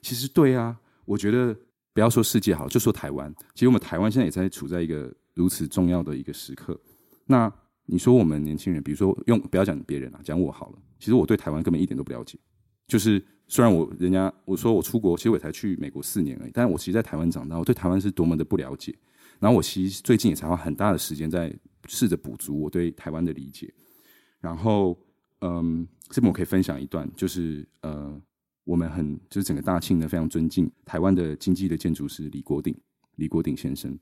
其实对啊，我觉得不要说世界好，就说台湾，其实我们台湾现在也在处在一个如此重要的一个时刻。那你说我们年轻人，比如说用不要讲别人啊，讲我好了，其实我对台湾根本一点都不了解，就是。虽然我人家我说我出国，其实我才去美国四年而已，但我其实在台湾长大，我对台湾是多么的不了解。然后我其实最近也才花很大的时间在试着补足我对台湾的理解。然后，嗯，这边我可以分享一段，就是呃，我们很就是整个大庆呢非常尊敬台湾的经济的建筑师李国鼎，李国鼎先生，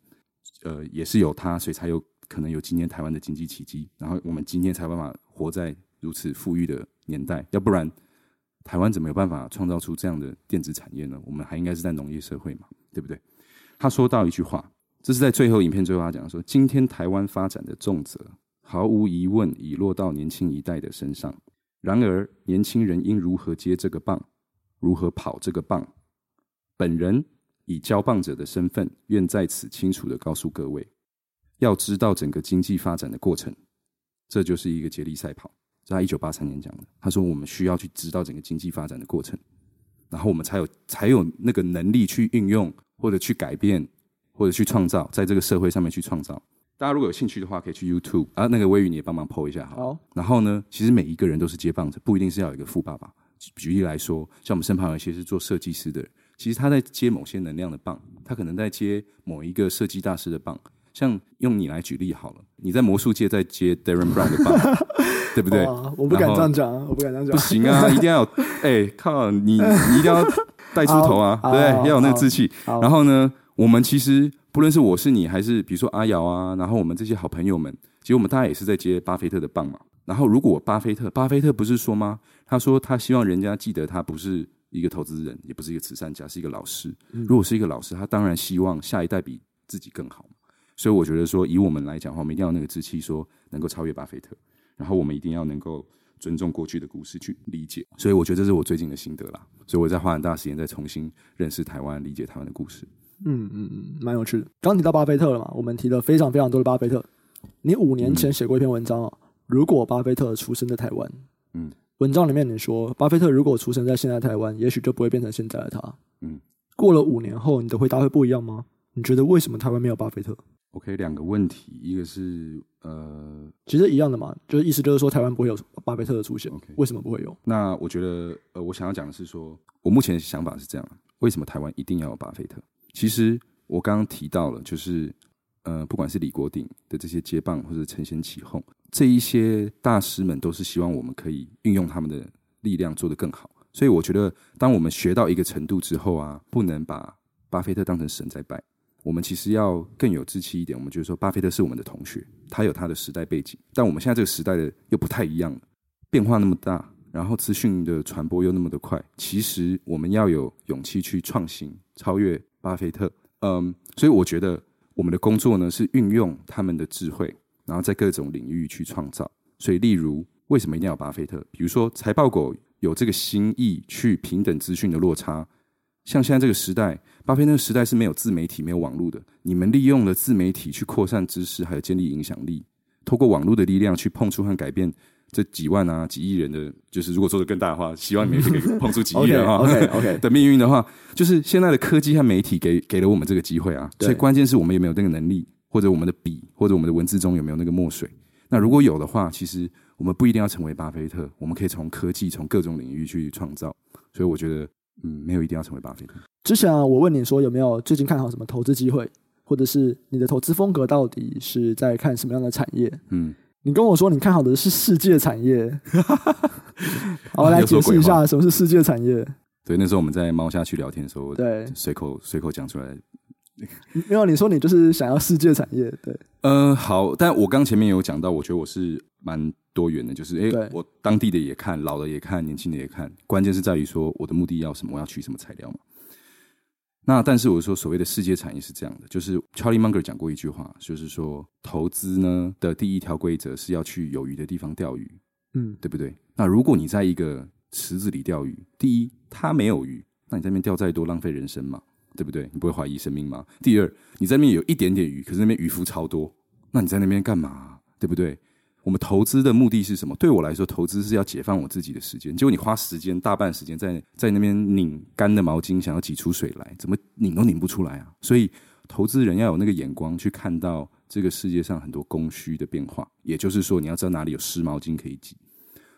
呃，也是有他，所以才有可能有今天台湾的经济奇迹。然后我们今天才有办法活在如此富裕的年代，要不然。台湾怎么有办法创造出这样的电子产业呢？我们还应该是在农业社会嘛，对不对？他说到一句话，这是在最后影片最后他讲说：今天台湾发展的重责，毫无疑问已落到年轻一代的身上。然而，年轻人应如何接这个棒，如何跑这个棒？本人以交棒者的身份，愿在此清楚地告诉各位：要知道整个经济发展的过程，这就是一个接力赛跑。在一九八三年讲的，他说我们需要去知道整个经济发展的过程，然后我们才有才有那个能力去运用或者去改变或者去创造，在这个社会上面去创造。大家如果有兴趣的话，可以去 YouTube 啊，那个微雨你也帮忙 PO 一下好。好。然后呢，其实每一个人都是接棒者，不一定是要有一个富爸爸。举例来说，像我们身旁有一些是做设计师的人，其实他在接某些能量的棒，他可能在接某一个设计大师的棒。像用你来举例好了，你在魔术界在接 Darren Brown 的棒，对不对？我不敢这样讲，我不敢这样讲。不行啊，一定要有，哎、欸，靠你，你一定要带出头啊，对不对？要有那个志气。然后呢，我们其实不论是我是你，还是比如说阿瑶啊，然后我们这些好朋友们，其实我们大家也是在接巴菲特的棒嘛。然后如果巴菲特，巴菲特不是说吗？他说他希望人家记得他不是一个投资人，也不是一个慈善家，是一个老师。如果是一个老师，他当然希望下一代比自己更好。所以我觉得说，以我们来讲的话，我们一定要那个志气，说能够超越巴菲特。然后我们一定要能够尊重过去的故事去理解。所以我觉得这是我最近的心得啦。所以我在花很大时间在重新认识台湾，理解台湾的故事。嗯嗯嗯，蛮有趣的。刚提到巴菲特了嘛，我们提了非常非常多的巴菲特。你五年前写过一篇文章啊，嗯，如果巴菲特出生在台湾，嗯，文章里面你说，巴菲特如果出生在现在台湾，也许就不会变成现在的他。嗯，过了五年后，你的回答会不一样吗？你觉得为什么台湾没有巴菲特？OK，两个问题，一个是呃，其实一样的嘛，就是意思就是说台湾不会有巴菲特的出现。OK，为什么不会有？那我觉得呃，我想要讲的是说，我目前的想法是这样：为什么台湾一定要有巴菲特？其实我刚刚提到了，就是呃，不管是李国鼎的这些接棒，或者承先启后，这一些大师们都是希望我们可以运用他们的力量做得更好。所以我觉得，当我们学到一个程度之后啊，不能把巴菲特当成神在拜。我们其实要更有志气一点，我们就是说，巴菲特是我们的同学，他有他的时代背景，但我们现在这个时代的又不太一样了，变化那么大，然后资讯的传播又那么的快，其实我们要有勇气去创新，超越巴菲特。嗯，所以我觉得我们的工作呢是运用他们的智慧，然后在各种领域去创造。所以，例如为什么一定要巴菲特？比如说财报狗有这个心意去平等资讯的落差。像现在这个时代，巴菲特时代是没有自媒体、没有网络的。你们利用了自媒体去扩散知识，还有建立影响力，透过网络的力量去碰触和改变这几万啊、几亿人的，就是如果做得更大的话，希望你们可以碰触几亿人哈。OK OK, okay. 的命运的话，就是现在的科技和媒体给给了我们这个机会啊。所以关键是我们有没有那个能力，或者我们的笔，或者我们的文字中有没有那个墨水。那如果有的话，其实我们不一定要成为巴菲特，我们可以从科技、从各种领域去创造。所以我觉得。嗯，没有一定要成为巴菲特。之前啊，我问你说有没有最近看好什么投资机会，或者是你的投资风格到底是在看什么样的产业？嗯，你跟我说你看好的是世界产业。好，我来解释一下什么是世界产业。对，那时候我们在猫下去聊天的时候，对，随口随口讲出来。没有，你说你就是想要世界产业，对。嗯、呃，好，但我刚前面有讲到，我觉得我是蛮多元的，就是诶，我当地的也看，老的也看，年轻的也看，关键是在于说我的目的要什么，我要取什么材料嘛。那但是我说所谓的世界产业是这样的，就是 Charlie Munger 讲过一句话，就是说投资呢的第一条规则是要去有鱼的地方钓鱼，嗯，对不对？那如果你在一个池子里钓鱼，第一它没有鱼，那你在那边钓再多浪费人生嘛。对不对？你不会怀疑生命吗？第二，你在那边有一点点鱼，可是那边渔夫超多，那你在那边干嘛？对不对？我们投资的目的是什么？对我来说，投资是要解放我自己的时间。结果你花时间大半时间在在那边拧干的毛巾，想要挤出水来，怎么拧都拧不出来啊！所以，投资人要有那个眼光去看到这个世界上很多供需的变化。也就是说，你要知道哪里有湿毛巾可以挤。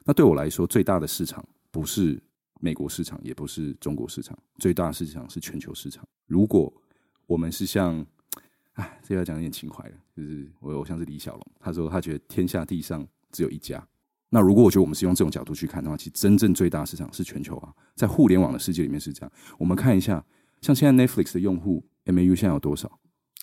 那对我来说，最大的市场不是。美国市场也不是中国市场，最大的市场是全球市场。如果我们是像，哎，这要讲一点情怀了，就是我偶像是李小龙，他说他觉得天下地上只有一家。那如果我觉得我们是用这种角度去看的话，其实真正最大市场是全球啊，在互联网的世界里面是这样。我们看一下，像现在 Netflix 的用户 MAU 现在有多少？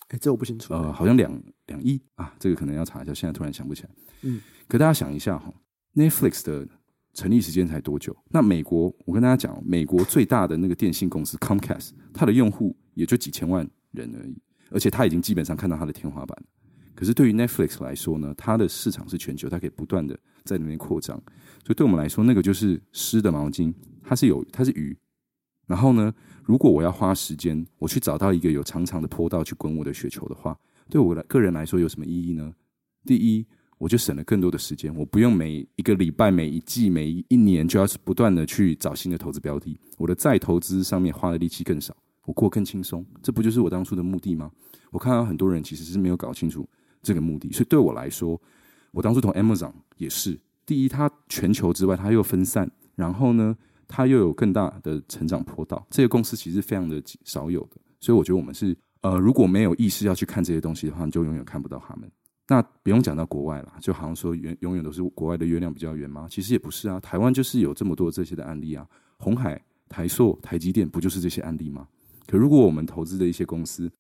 哎，这我不清楚。呃，好像两两亿啊，这个可能要查一下，现在突然想不起来。嗯，可大家想一下哈，Netflix 的。成立时间才多久？那美国，我跟大家讲，美国最大的那个电信公司 Comcast，它的用户也就几千万人而已，而且它已经基本上看到它的天花板。可是对于 Netflix 来说呢，它的市场是全球，它可以不断的在那边扩张。所以对我们来说，那个就是湿的毛巾，它是有，它是鱼。然后呢，如果我要花时间，我去找到一个有长长的坡道去滚我的雪球的话，对我来个人来说有什么意义呢？第一。我就省了更多的时间，我不用每一个礼拜、每一季、每一年就要不断的去找新的投资标的，我的再投资上面花的力气更少，我过更轻松，这不就是我当初的目的吗？我看到很多人其实是没有搞清楚这个目的，所以对我来说，我当初投 Amazon 也是，第一，它全球之外它又分散，然后呢，它又有更大的成长坡道，这个公司其实非常的少有的，所以我觉得我们是呃，如果没有意识要去看这些东西的话，你就永远看不到他们。那不用讲到国外了，就好像说永永远都是国外的月亮比较圆吗？其实也不是啊，台湾就是有这么多这些的案例啊。红海、台塑、台积电不就是这些案例吗？可如果我们投资的一些公司，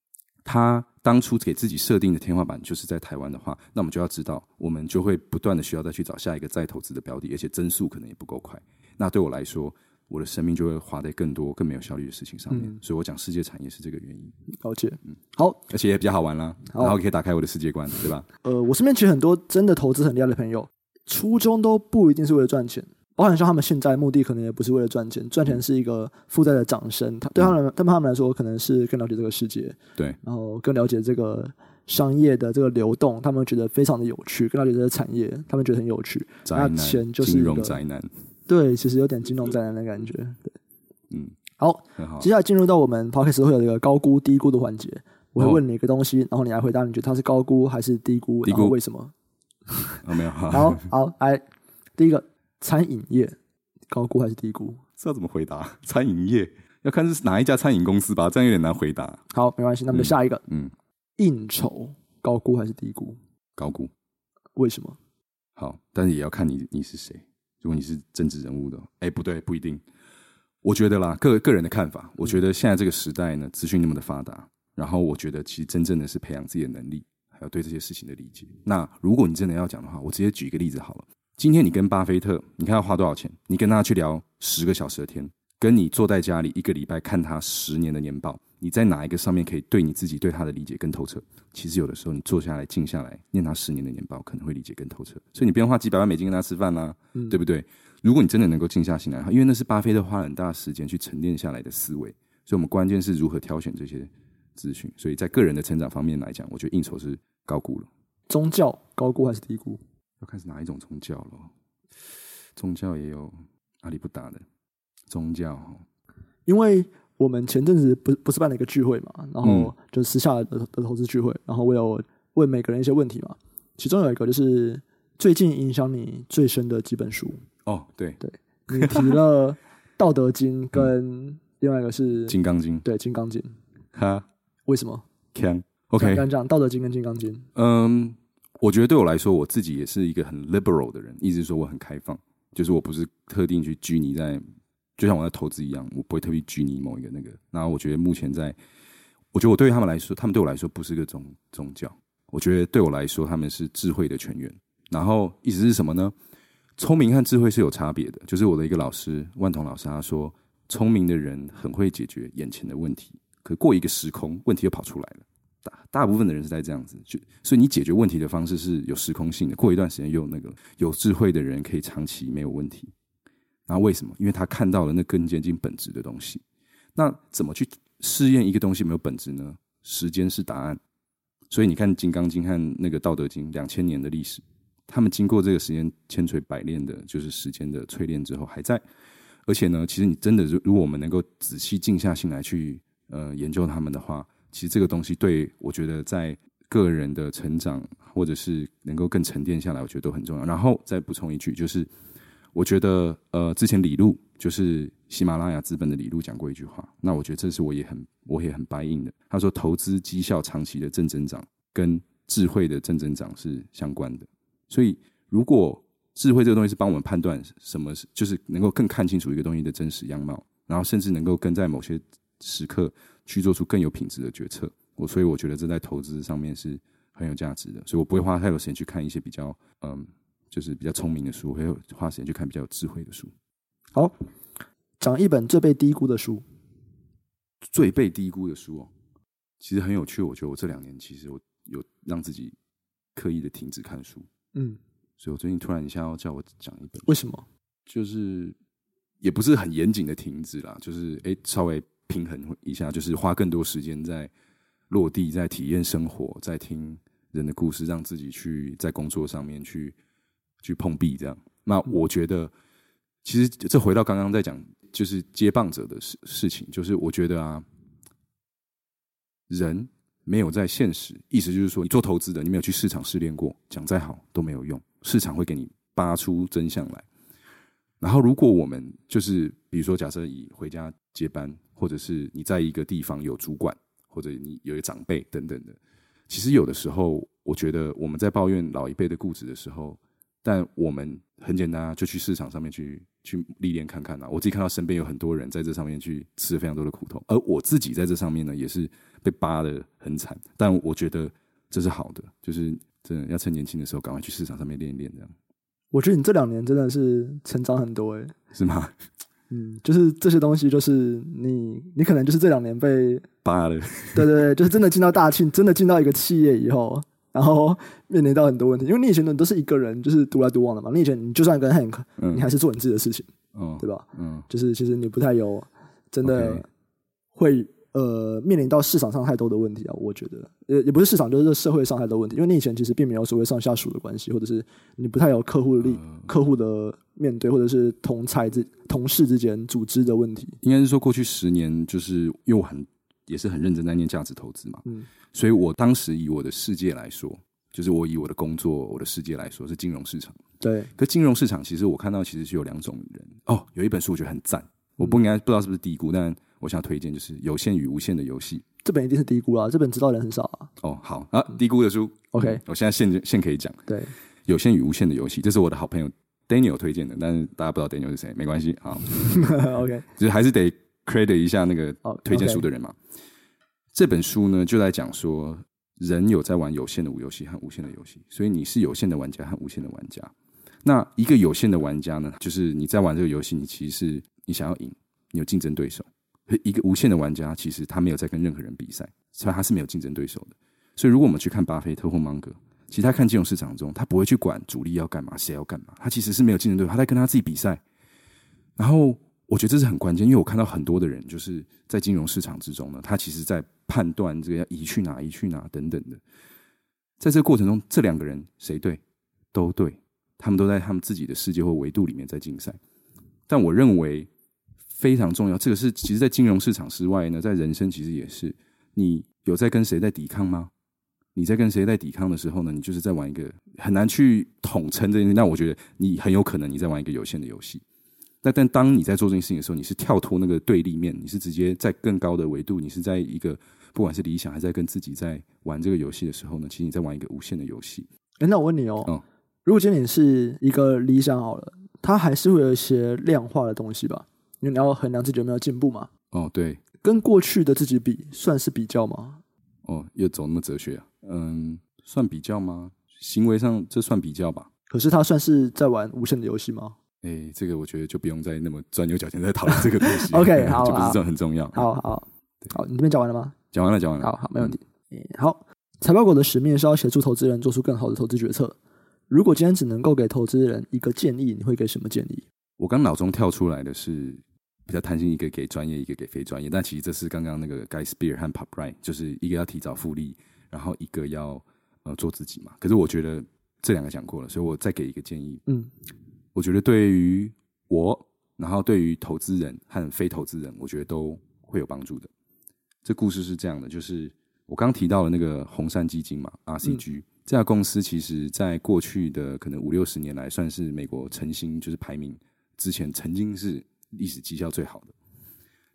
他当初给自己设定的天花板就是在台湾的话，那我们就要知道，我们就会不断的需要再去找下一个再投资的标的，而且增速可能也不够快。那对我来说，我的生命就会花在更多更没有效率的事情上面，嗯、所以我讲世界产业是这个原因。了解，嗯，好，而且也比较好玩啦，然后可以打开我的世界观，对吧？呃，我身边其实很多真的投资很厉害的朋友，初衷都不一定是为了赚钱，包含像他们现在目的可能也不是为了赚钱，赚钱是一个附带的掌声。他对他们，对他们来说，可能是更了解这个世界，对，然后更了解这个商业的这个流动，他们觉得非常的有趣，更了解这个产业，他们觉得很有趣。那钱就是金融宅男，对，其实有点金融灾难的感觉，对。嗯，好，好，接下来进入到我们 podcast 会有一个高估低估的环节。我会问你一个东西，然后你来回答，你觉得它是高估还是低估？低估为什么？哦，没有。好，好，好，来，第一个，餐饮业高估还是低估？这要怎么回答？餐饮业要看是哪一家餐饮公司吧，这样有点难回答。好，没关系，那么就下一个，嗯，嗯，应酬高估还是低估？高估。为什么？好，但是也要看你你是谁。如果你是政治人物的，哎，不对，不一定。我觉得啦，个个人的看法，我觉得现在这个时代呢，资讯那么的发达，然后我觉得其实真正的是培养自己的能力，还有对这些事情的理解。那如果你真的要讲的话，我直接举一个例子好了。今天你跟巴菲特，你看要花多少钱？你跟他去聊十个小时的天，跟你坐在家里一个礼拜看他十年的年报。你在哪一个上面可以对你自己对他的理解更透彻？其实有的时候你坐下来静下来念他十年的年报，可能会理解更透彻。所以你不用花几百万美金跟他吃饭啦、啊，嗯、对不对？如果你真的能够静下心来，因为那是巴菲特花了很大时间去沉淀下来的思维。所以我们关键是如何挑选这些资讯。所以在个人的成长方面来讲，我觉得应酬是高估了。宗教高估还是低估？要看是哪一种宗教了。宗教也有阿里不达的宗教，因为。我们前阵子不不是办了一个聚会嘛，然后就私下的的投资聚会，然后我有问每个人一些问题嘛，其中有一个就是最近影响你最深的几本书。哦，对。对，你提了《道德经》跟 另外一个是《金刚经》，对，《金刚经》哈，为什么？Can，OK，刚讲《道德经》跟《金刚经》，嗯，我觉得对我来说，我自己也是一个很 liberal 的人，意思是说我很开放，就是我不是特定去拘泥在。就像我在投资一样，我不会特别拘泥某一个那个。然后我觉得目前在，我觉得我对于他们来说，他们对我来说不是个宗宗教。我觉得对我来说，他们是智慧的泉源。然后意思是什么呢？聪明和智慧是有差别的。就是我的一个老师万彤老师他说，聪明的人很会解决眼前的问题，可过一个时空，问题又跑出来了。大大部分的人是在这样子，就所以你解决问题的方式是有时空性的。过一段时间又那个有智慧的人可以长期没有问题。那为什么？因为他看到了那更接近本质的东西。那怎么去试验一个东西没有本质呢？时间是答案。所以你看《金刚经》和那个《道德经》两千年的历史，他们经过这个时间千锤百炼的，就是时间的淬炼之后还在。而且呢，其实你真的，如果我们能够仔细静下心来去呃研究他们的话，其实这个东西对我觉得在个人的成长，或者是能够更沉淀下来，我觉得都很重要。然后再补充一句，就是。我觉得，呃，之前李路就是喜马拉雅资本的李路讲过一句话，那我觉得这是我也很我也很 buy in 的。他说，投资绩效长期的正增长跟智慧的正增长是相关的。所以，如果智慧这个东西是帮我们判断什么是，就是能够更看清楚一个东西的真实样貌，然后甚至能够跟在某些时刻去做出更有品质的决策。我所以我觉得这在投资上面是很有价值的。所以我不会花太多时间去看一些比较嗯。就是比较聪明的书，会有花时间去看比较有智慧的书。好，讲一本最被低估的书。最被低估的书哦，其实很有趣。我觉得我这两年其实我有让自己刻意的停止看书。嗯，所以我最近突然一下要叫我讲一本，为什么？就是也不是很严谨的停止啦，就是哎，稍微平衡一下，就是花更多时间在落地，在体验生活，在听人的故事，让自己去在工作上面去。去碰壁，这样。那我觉得，其实这回到刚刚在讲，就是接棒者的事事情。就是我觉得啊，人没有在现实，意思就是说，你做投资的，你没有去市场试炼过，讲再好都没有用，市场会给你扒出真相来。然后，如果我们就是，比如说，假设以回家接班，或者是你在一个地方有主管，或者你有一个长辈等等的，其实有的时候，我觉得我们在抱怨老一辈的固执的时候。但我们很简单啊，就去市场上面去去历练看看啊。我自己看到身边有很多人在这上面去吃了非常多的苦头，而我自己在这上面呢，也是被扒的很惨。但我觉得这是好的，就是真的要趁年轻的时候赶快去市场上面练一练这样。我觉得你这两年真的是成长很多诶、欸，是吗？嗯，就是这些东西，就是你你可能就是这两年被扒了。对对对，就是真的进到大庆，真的进到一个企业以后。然后面临到很多问题，因为你以前的都是一个人，就是独来独往的嘛。你以前你就算跟 Hank，、嗯、你还是做你自己的事情，嗯、对吧？嗯，就是其实你不太有真的会呃面临到市场上太多的问题啊。我觉得也也不是市场，就是社会上太多问题。因为你以前其实并没有所谓上下属的关系，或者是你不太有客户力、嗯、客户的面对，或者是同才之同事之间组织的问题。应该是说过去十年，就是因为我很也是很认真在念价值投资嘛，嗯，所以我当时以我的世界来说，就是我以我的工作、我的世界来说是金融市场。对，可金融市场其实我看到其实是有两种人。哦，有一本书我觉得很赞，我不应该不知道是不是低估，但我想要推荐就是《有限与无限的游戏》。这本一定是低估啦，这本知道的人很少啊。哦，好啊，低估的书，OK，我现在现现可以讲。对，有限与无限的游戏，这是我的好朋友 Daniel 推荐的，但是大家不知道 Daniel 是谁，没关系，好，OK，就是还是得 credit 一下那个推荐书的人嘛。Oh. 这本书呢，就在讲说，人有在玩有限的游戏和无限的游戏，所以你是有限的玩家和无限的玩家。那一个有限的玩家呢，就是你在玩这个游戏，你其实是你想要赢，你有竞争对手。一个无限的玩家，其实他没有在跟任何人比赛，所以他是没有竞争对手的。所以，如果我们去看巴菲特或芒格，其实他看金融市场中，他不会去管主力要干嘛，谁要干嘛，他其实是没有竞争对手，他在跟他自己比赛。然后，我觉得这是很关键，因为我看到很多的人就是在金融市场之中呢，他其实在判断这个要移去哪，移去哪等等的。在这个过程中，这两个人谁对都对，他们都在他们自己的世界或维度里面在竞赛。但我认为。非常重要，这个是其实，在金融市场之外呢，在人生其实也是。你有在跟谁在抵抗吗？你在跟谁在抵抗的时候呢？你就是在玩一个很难去统称这件事。那我觉得你很有可能你在玩一个有限的游戏。那但当你在做这件事情的时候，你是跳脱那个对立面，你是直接在更高的维度，你是在一个不管是理想还是在跟自己在玩这个游戏的时候呢，其实你在玩一个无限的游戏。哎，那我问你哦，嗯，如果今天你是一个理想好了，它还是会有一些量化的东西吧？因为你要衡量自己有没有进步嘛？哦，对，跟过去的自己比，算是比较吗？哦，又走那么哲学啊？嗯，算比较吗？行为上这算比较吧？可是他算是在玩无限的游戏吗？哎，这个我觉得就不用再那么钻牛角尖在讨论这个东西。OK，好，就不是这种很重要。好好好，你这边讲完了吗？讲完了，讲完了。好好，没问题。嗯，好，财报狗的使命是要协助投资人做出更好的投资决策。如果今天只能够给投资人一个建议，你会给什么建议？我刚脑中跳出来的是。比较贪心，一个给专业，一个给非专业。但其实这是刚刚那个 Guy Spier 和 Pop Wright，就是一个要提早复利，然后一个要呃做自己嘛。可是我觉得这两个讲过了，所以我再给一个建议。嗯，我觉得对于我，然后对于投资人和非投资人，我觉得都会有帮助的。这故事是这样的，就是我刚提到的那个红杉基金嘛，RCG、嗯、这家公司，其实在过去的可能五六十年来，算是美国晨星就是排名之前曾经是。历史绩效最好的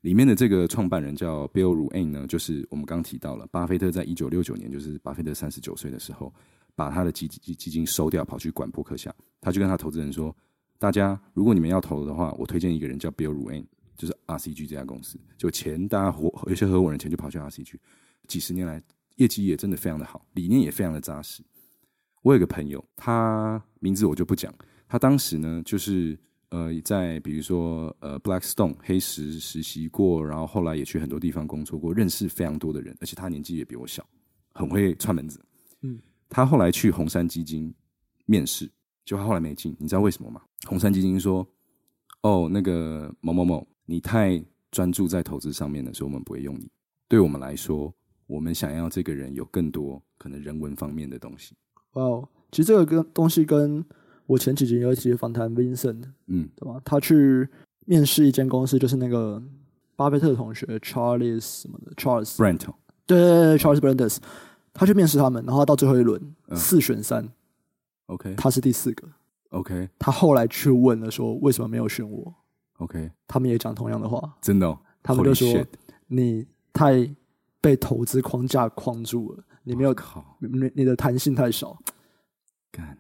里面的这个创办人叫 Bill Ruane 呢，就是我们刚刚提到了，巴菲特在一九六九年，就是巴菲特三十九岁的时候，把他的基基基金收掉，跑去管波克夏。他就跟他投资人说：“大家如果你们要投的话，我推荐一个人叫 Bill Ruane，就是 RCG 这家公司。就钱大家合有些合伙人钱就跑去 RCG，几十年来业绩也真的非常的好，理念也非常的扎实。我有个朋友，他名字我就不讲，他当时呢就是。呃，在比如说呃，Blackstone 黑石实习过，然后后来也去很多地方工作过，认识非常多的人，而且他年纪也比我小，很会串门子。嗯，他后来去红杉基金面试，结果他后来没进，你知道为什么吗？红杉基金说：“哦，那个某某某，你太专注在投资上面了，所以我们不会用你。对我们来说，我们想要这个人有更多可能人文方面的东西。”哇哦，其实这个跟东西跟。我前几集有一集访谈 Vincent，嗯，对吧？他去面试一间公司，就是那个巴菲特的同学 Charles 什么的 Charles Brent，对对对，Charles Brandes，他去面试他们，然后到最后一轮、嗯、四选三，OK，他是第四个，OK，他后来去问了说为什么没有选我，OK，他们也讲同样的话，真的、哦，他们就说你太被投资框架框住了，你没有考，你你的弹性太少，干。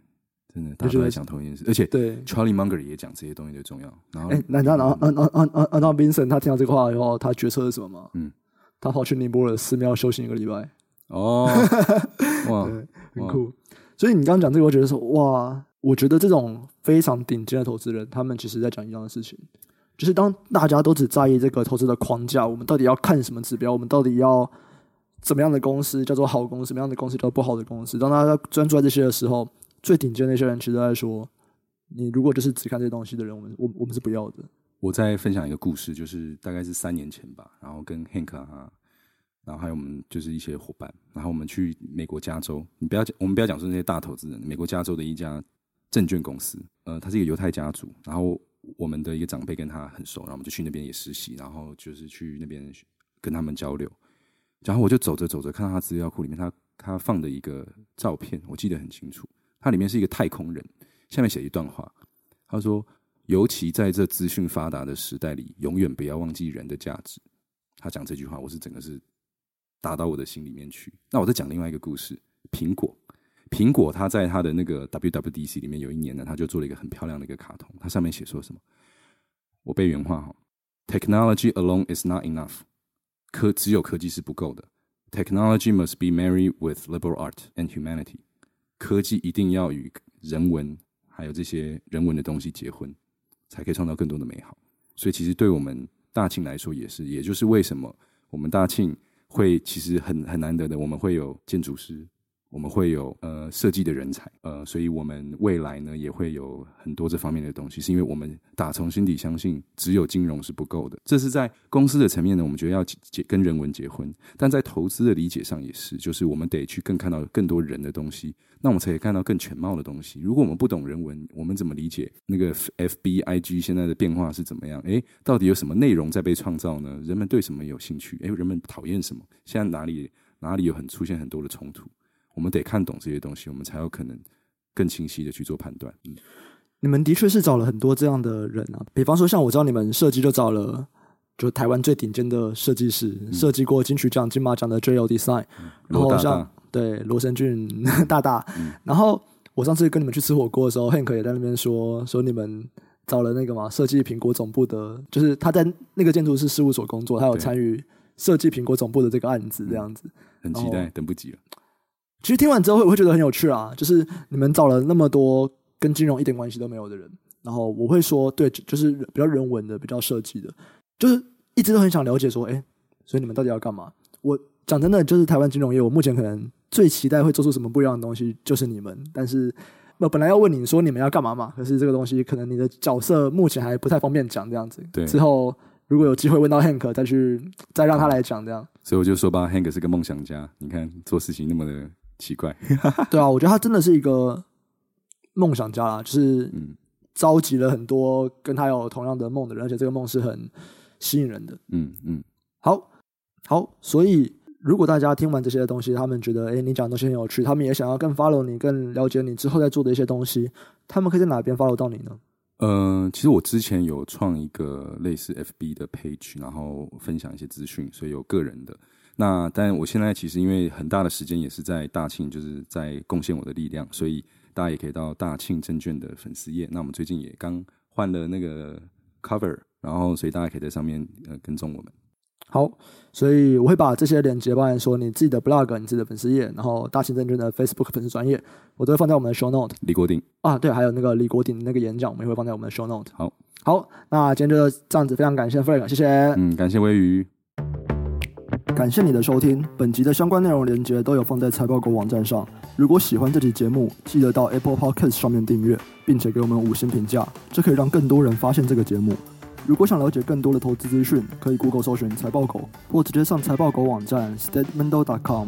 真的，大家都在讲同一件事，而且对。Charlie Munger 也讲这些东西的重要。然后，哎、欸，那那然后，嗯嗯嗯嗯，然后 Vincent 他听到这个话以后，他决策是什么吗？嗯，他跑去尼泊尔寺庙修行一个礼拜。哦，哇，对，很酷。所以你刚刚讲这个，我觉得说，哇，我觉得这种非常顶尖的投资人，他们其实在讲一样的事情，就是当大家都只在意这个投资的框架，我们到底要看什么指标，我们到底要怎么样的公司叫做好公司，什么样的公司叫做不好的公司，当大家专注在这些的时候。最顶尖那些人，其实在说，你如果就是只看这些东西的人，我们我我们是不要的。我再分享一个故事，就是大概是三年前吧，然后跟 Hank，然后还有我们就是一些伙伴，然后我们去美国加州。你不要讲，我们不要讲说那些大投资人，美国加州的一家证券公司，呃，他是一个犹太家族，然后我们的一个长辈跟他很熟，然后我们就去那边也实习，然后就是去那边跟他们交流。然后我就走着走着，看到他资料库里面他他放的一个照片，我记得很清楚，它里面是一个太空人，下面写一段话，他说：“尤其在这资讯发达的时代里，永远不要忘记人的价值。”他讲这句话，我是整个是打到我的心里面去。那我再讲另外一个故事，苹果。苹果，它在它的那个 WWDC 里面，有一年呢，它就做了一个很漂亮的一个卡通。它上面写说什么？我背原话哈：Technology alone is not enough，科只有科技是不够的。Technology must be married with liberal art and humanity，科技一定要与人文还有这些人文的东西结婚，才可以创造更多的美好。所以，其实对我们大庆来说也是，也就是为什么我们大庆会其实很很难得的，我们会有建筑师。我们会有呃设计的人才，呃，所以我们未来呢也会有很多这方面的东西，是因为我们打从心底相信，只有金融是不够的。这是在公司的层面呢，我们觉得要结跟人文结婚，但在投资的理解上也是，就是我们得去更看到更多人的东西，那我们才可以看到更全貌的东西。如果我们不懂人文，我们怎么理解那个 FBIG 现在的变化是怎么样？诶，到底有什么内容在被创造呢？人们对什么有兴趣？诶，人们讨厌什么？现在哪里哪里有很出现很多的冲突？我们得看懂这些东西，我们才有可能更清晰的去做判断。嗯，你们的确是找了很多这样的人啊，比方说像我知道你们设计就找了，就台湾最顶尖的设计师，嗯、设计过金曲奖、金马奖的 JL Design，嗯、然后像对罗生俊 大大，嗯、然后我上次跟你们去吃火锅的时候，Hank 也在那边说说你们找了那个嘛设计苹果总部的，就是他在那个建筑师事务所工作，他有参与设计苹果总部的这个案子，这样子，很期待，等不及了。其实听完之后会，我会觉得很有趣啊！就是你们找了那么多跟金融一点关系都没有的人，然后我会说，对，就是比较人文的、比较设计的，就是一直都很想了解说，哎，所以你们到底要干嘛？我讲真的，就是台湾金融业，我目前可能最期待会做出什么不一样的东西，就是你们。但是我本来要问你说你们要干嘛嘛，可是这个东西可能你的角色目前还不太方便讲这样子。对，之后如果有机会问到 Hank，再去再让他来讲这样。所以我就说吧，Hank 是个梦想家，你看做事情那么的。奇怪，对啊，我觉得他真的是一个梦想家啦，就是召集了很多跟他有同样的梦的人，而且这个梦是很吸引人的。嗯嗯，好，好，所以如果大家听完这些东西，他们觉得哎，你讲的东西很有趣，他们也想要更 follow 你，更了解你之后在做的一些东西，他们可以在哪边 follow 到你呢？呃，其实我之前有创一个类似 FB 的 page，然后分享一些资讯，所以有个人的。那但我现在其实因为很大的时间也是在大庆，就是在贡献我的力量，所以大家也可以到大庆证券的粉丝页。那我们最近也刚换了那个 cover，然后所以大家可以在上面呃跟踪我们。好，所以我会把这些链接，包含说你自己的 blog、你自己的粉丝页，然后大庆证券的 Facebook 粉丝专业，我都会放在我们的 show note。李国鼎啊，对，还有那个李国鼎那个演讲，我们也会放在我们的 show note。好，好，那今天就这样子，非常感谢 Frank，谢谢。嗯，感谢微鱼。感谢你的收听，本集的相关内容连接都有放在财报狗网站上。如果喜欢这期节目，记得到 Apple Podcast 上面订阅，并且给我们五星评价，这可以让更多人发现这个节目。如果想了解更多的投资资讯，可以 Google 搜寻财报狗，或直接上财报狗网站 statementdou.com。